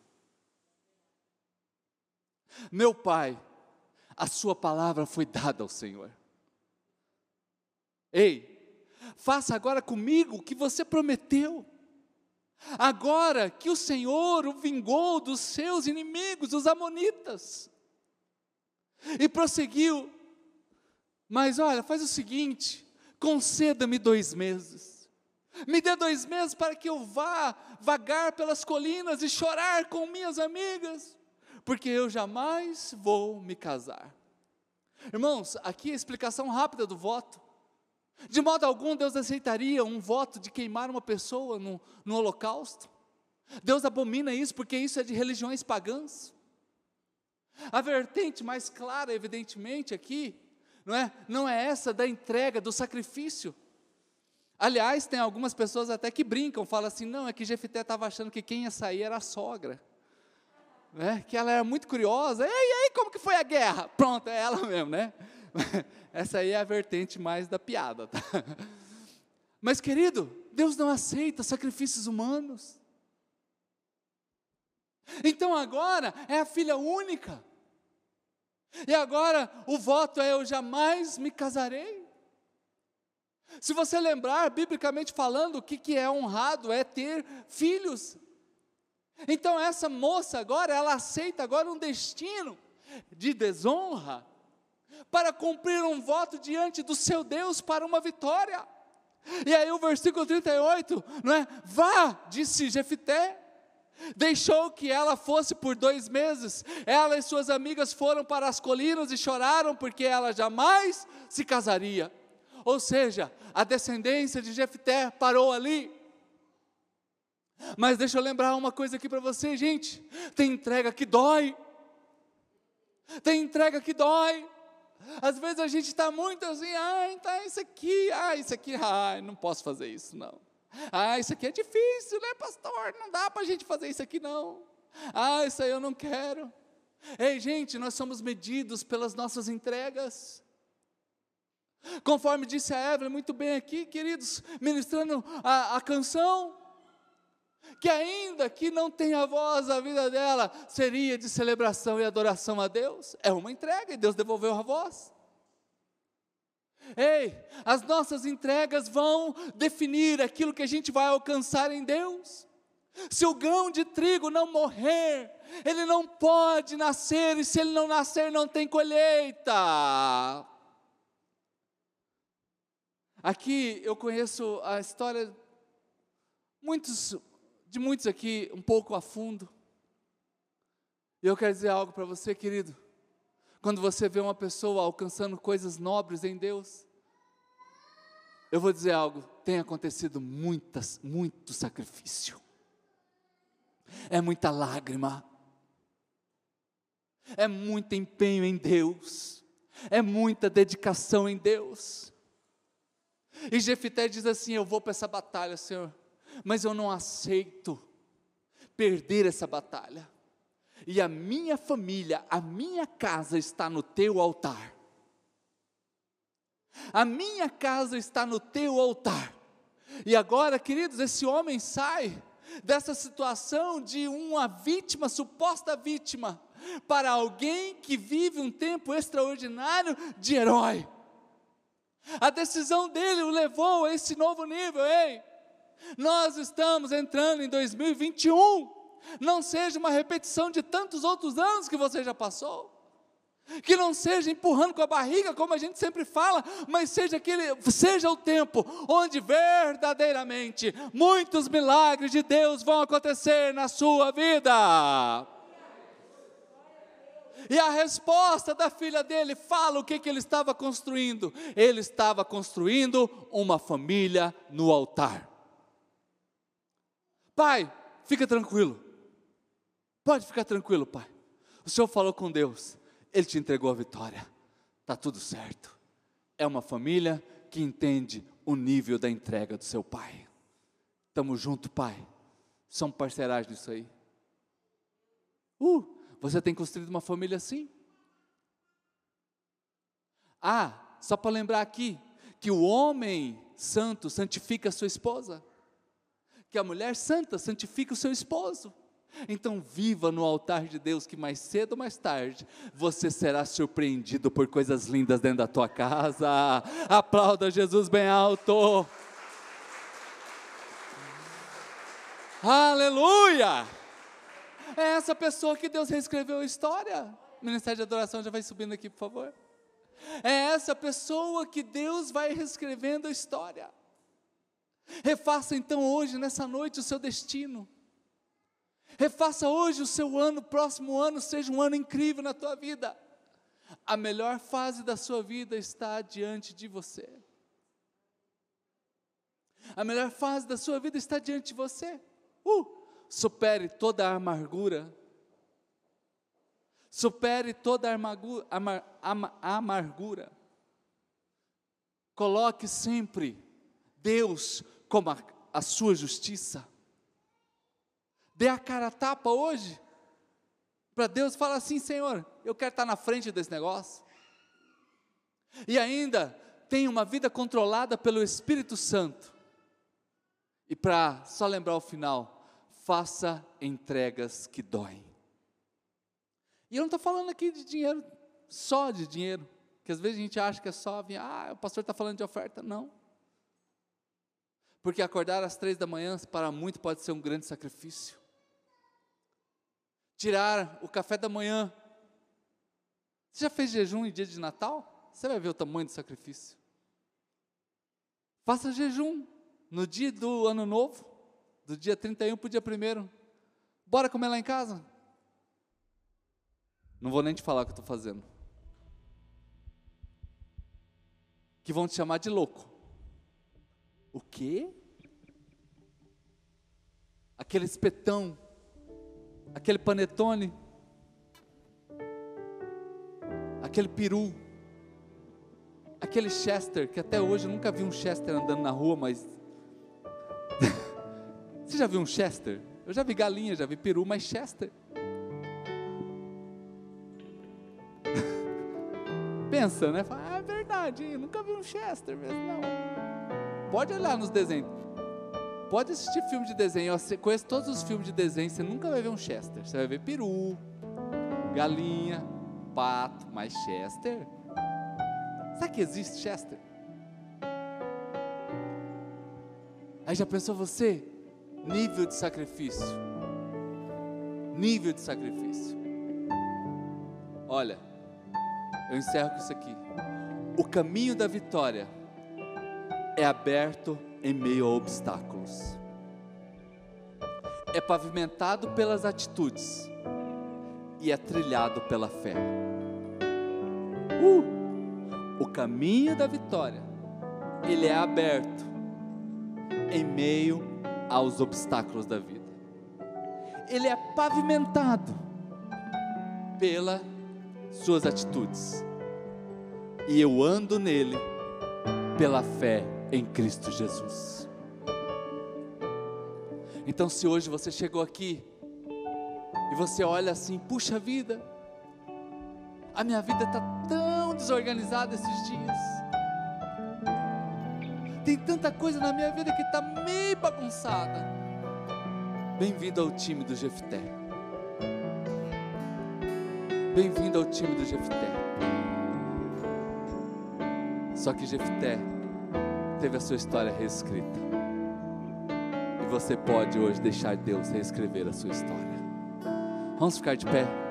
Meu pai, a sua palavra foi dada ao Senhor. Ei, faça agora comigo o que você prometeu. Agora que o Senhor o vingou dos seus inimigos, os Amonitas. E prosseguiu, mas olha, faz o seguinte: conceda-me dois meses. Me dê dois meses para que eu vá vagar pelas colinas e chorar com minhas amigas, porque eu jamais vou me casar. Irmãos, aqui a explicação rápida do voto. De modo algum, Deus aceitaria um voto de queimar uma pessoa no, no holocausto. Deus abomina isso porque isso é de religiões pagãs. A vertente mais clara, evidentemente, aqui, não é, não é essa da entrega, do sacrifício. Aliás, tem algumas pessoas até que brincam, falam assim: não, é que Jefité estava achando que quem ia sair era a sogra. Né? Que ela era muito curiosa. E aí, como que foi a guerra? Pronto, é ela mesmo, né? Essa aí é a vertente mais da piada, tá? Mas, querido, Deus não aceita sacrifícios humanos. Então agora é a filha única. E agora o voto é: eu jamais me casarei. Se você lembrar, biblicamente falando, o que, que é honrado é ter filhos. Então essa moça agora, ela aceita agora um destino de desonra, para cumprir um voto diante do seu Deus para uma vitória. E aí o versículo 38, não é? Vá, disse Jefité, deixou que ela fosse por dois meses. Ela e suas amigas foram para as colinas e choraram porque ela jamais se casaria. Ou seja, a descendência de Jefté parou ali. Mas deixa eu lembrar uma coisa aqui para você, gente. Tem entrega que dói. Tem entrega que dói. Às vezes a gente está muito assim, ah, então isso aqui, ah, isso aqui, ah, não posso fazer isso, não. Ah, isso aqui é difícil, né, pastor? Não dá para a gente fazer isso aqui, não. Ah, isso aí eu não quero. Ei, gente, nós somos medidos pelas nossas entregas. Conforme disse a Evelyn muito bem aqui, queridos, ministrando a, a canção, que ainda que não tenha voz a vida dela, seria de celebração e adoração a Deus. É uma entrega e Deus devolveu a voz. Ei, as nossas entregas vão definir aquilo que a gente vai alcançar em Deus. Se o grão de trigo não morrer, ele não pode nascer, e se ele não nascer, não tem colheita. Aqui eu conheço a história, muitos de muitos aqui um pouco a fundo. E eu quero dizer algo para você, querido. Quando você vê uma pessoa alcançando coisas nobres em Deus, eu vou dizer algo: tem acontecido muitas, muito sacrifício, é muita lágrima, é muito empenho em Deus, é muita dedicação em Deus. E Jefité diz assim: Eu vou para essa batalha, Senhor, mas eu não aceito perder essa batalha. E a minha família, a minha casa está no teu altar. A minha casa está no teu altar. E agora, queridos, esse homem sai dessa situação de uma vítima, suposta vítima, para alguém que vive um tempo extraordinário de herói. A decisão dele o levou a esse novo nível. Ei, nós estamos entrando em 2021. Não seja uma repetição de tantos outros anos que você já passou. Que não seja empurrando com a barriga, como a gente sempre fala, mas seja aquele, seja o tempo onde verdadeiramente muitos milagres de Deus vão acontecer na sua vida. E a resposta da filha dele fala o que, que ele estava construindo. Ele estava construindo uma família no altar. Pai, fica tranquilo. Pode ficar tranquilo, pai. O Senhor falou com Deus, Ele te entregou a vitória. Está tudo certo. É uma família que entende o nível da entrega do seu pai. Estamos juntos, pai. Somos parceirais nisso aí. Uh, você tem construído uma família assim? Ah, só para lembrar aqui, que o homem santo santifica a sua esposa que a mulher santa santifique o seu esposo. Então viva no altar de Deus que mais cedo ou mais tarde você será surpreendido por coisas lindas dentro da tua casa. Aplauda Jesus bem alto. Aleluia! É essa pessoa que Deus reescreveu a história. O Ministério de Adoração já vai subindo aqui, por favor. É essa pessoa que Deus vai reescrevendo a história. Refaça então hoje, nessa noite, o seu destino. Refaça hoje o seu ano, próximo ano seja um ano incrível na tua vida. A melhor fase da sua vida está diante de você. A melhor fase da sua vida está diante de você. Uh, supere toda a amargura. Supere toda a amargura, amar, amargura. Coloque sempre Deus como a, a sua justiça. Dê a cara a tapa hoje, para Deus falar assim: Senhor, eu quero estar na frente desse negócio. E ainda tenha uma vida controlada pelo Espírito Santo. E para só lembrar o final, faça entregas que doem. E eu não estou falando aqui de dinheiro, só de dinheiro, que às vezes a gente acha que é só, ah, o pastor está falando de oferta. Não. Porque acordar às três da manhã, para muito, pode ser um grande sacrifício. Tirar o café da manhã. Você já fez jejum em dia de Natal? Você vai ver o tamanho do sacrifício. Faça jejum no dia do ano novo, do dia 31 para o dia 1. Bora comer lá em casa? Não vou nem te falar o que estou fazendo. Que vão te chamar de louco. O quê? Aquele espetão, aquele panetone, aquele peru, aquele Chester, que até hoje eu nunca vi um Chester andando na rua, mas. Você já viu um Chester? Eu já vi galinha, já vi peru, mas Chester. Pensa, né? Fala, ah, é verdade, nunca vi um Chester mesmo, não. Pode olhar nos desenhos. Pode assistir filme de desenho. Você conhece todos os filmes de desenho. Você nunca vai ver um Chester. Você vai ver peru, galinha, pato. Mas Chester? Sabe que existe Chester? Aí já pensou você? Nível de sacrifício. Nível de sacrifício. Olha, eu encerro com isso aqui. O caminho da vitória é aberto em meio a obstáculos. É pavimentado pelas atitudes e é trilhado pela fé. Uh! O caminho da vitória, ele é aberto em meio aos obstáculos da vida. Ele é pavimentado pelas suas atitudes. E eu ando nele pela fé em Cristo Jesus. Então, se hoje você chegou aqui E você olha assim, puxa vida, a minha vida está tão desorganizada esses dias. Tem tanta coisa na minha vida que está meio bagunçada. Bem-vindo ao time do Jefté. Bem-vindo ao time do Jefté. Só que Jefté teve a sua história reescrita. E você pode hoje deixar Deus reescrever a sua história. Vamos ficar de pé.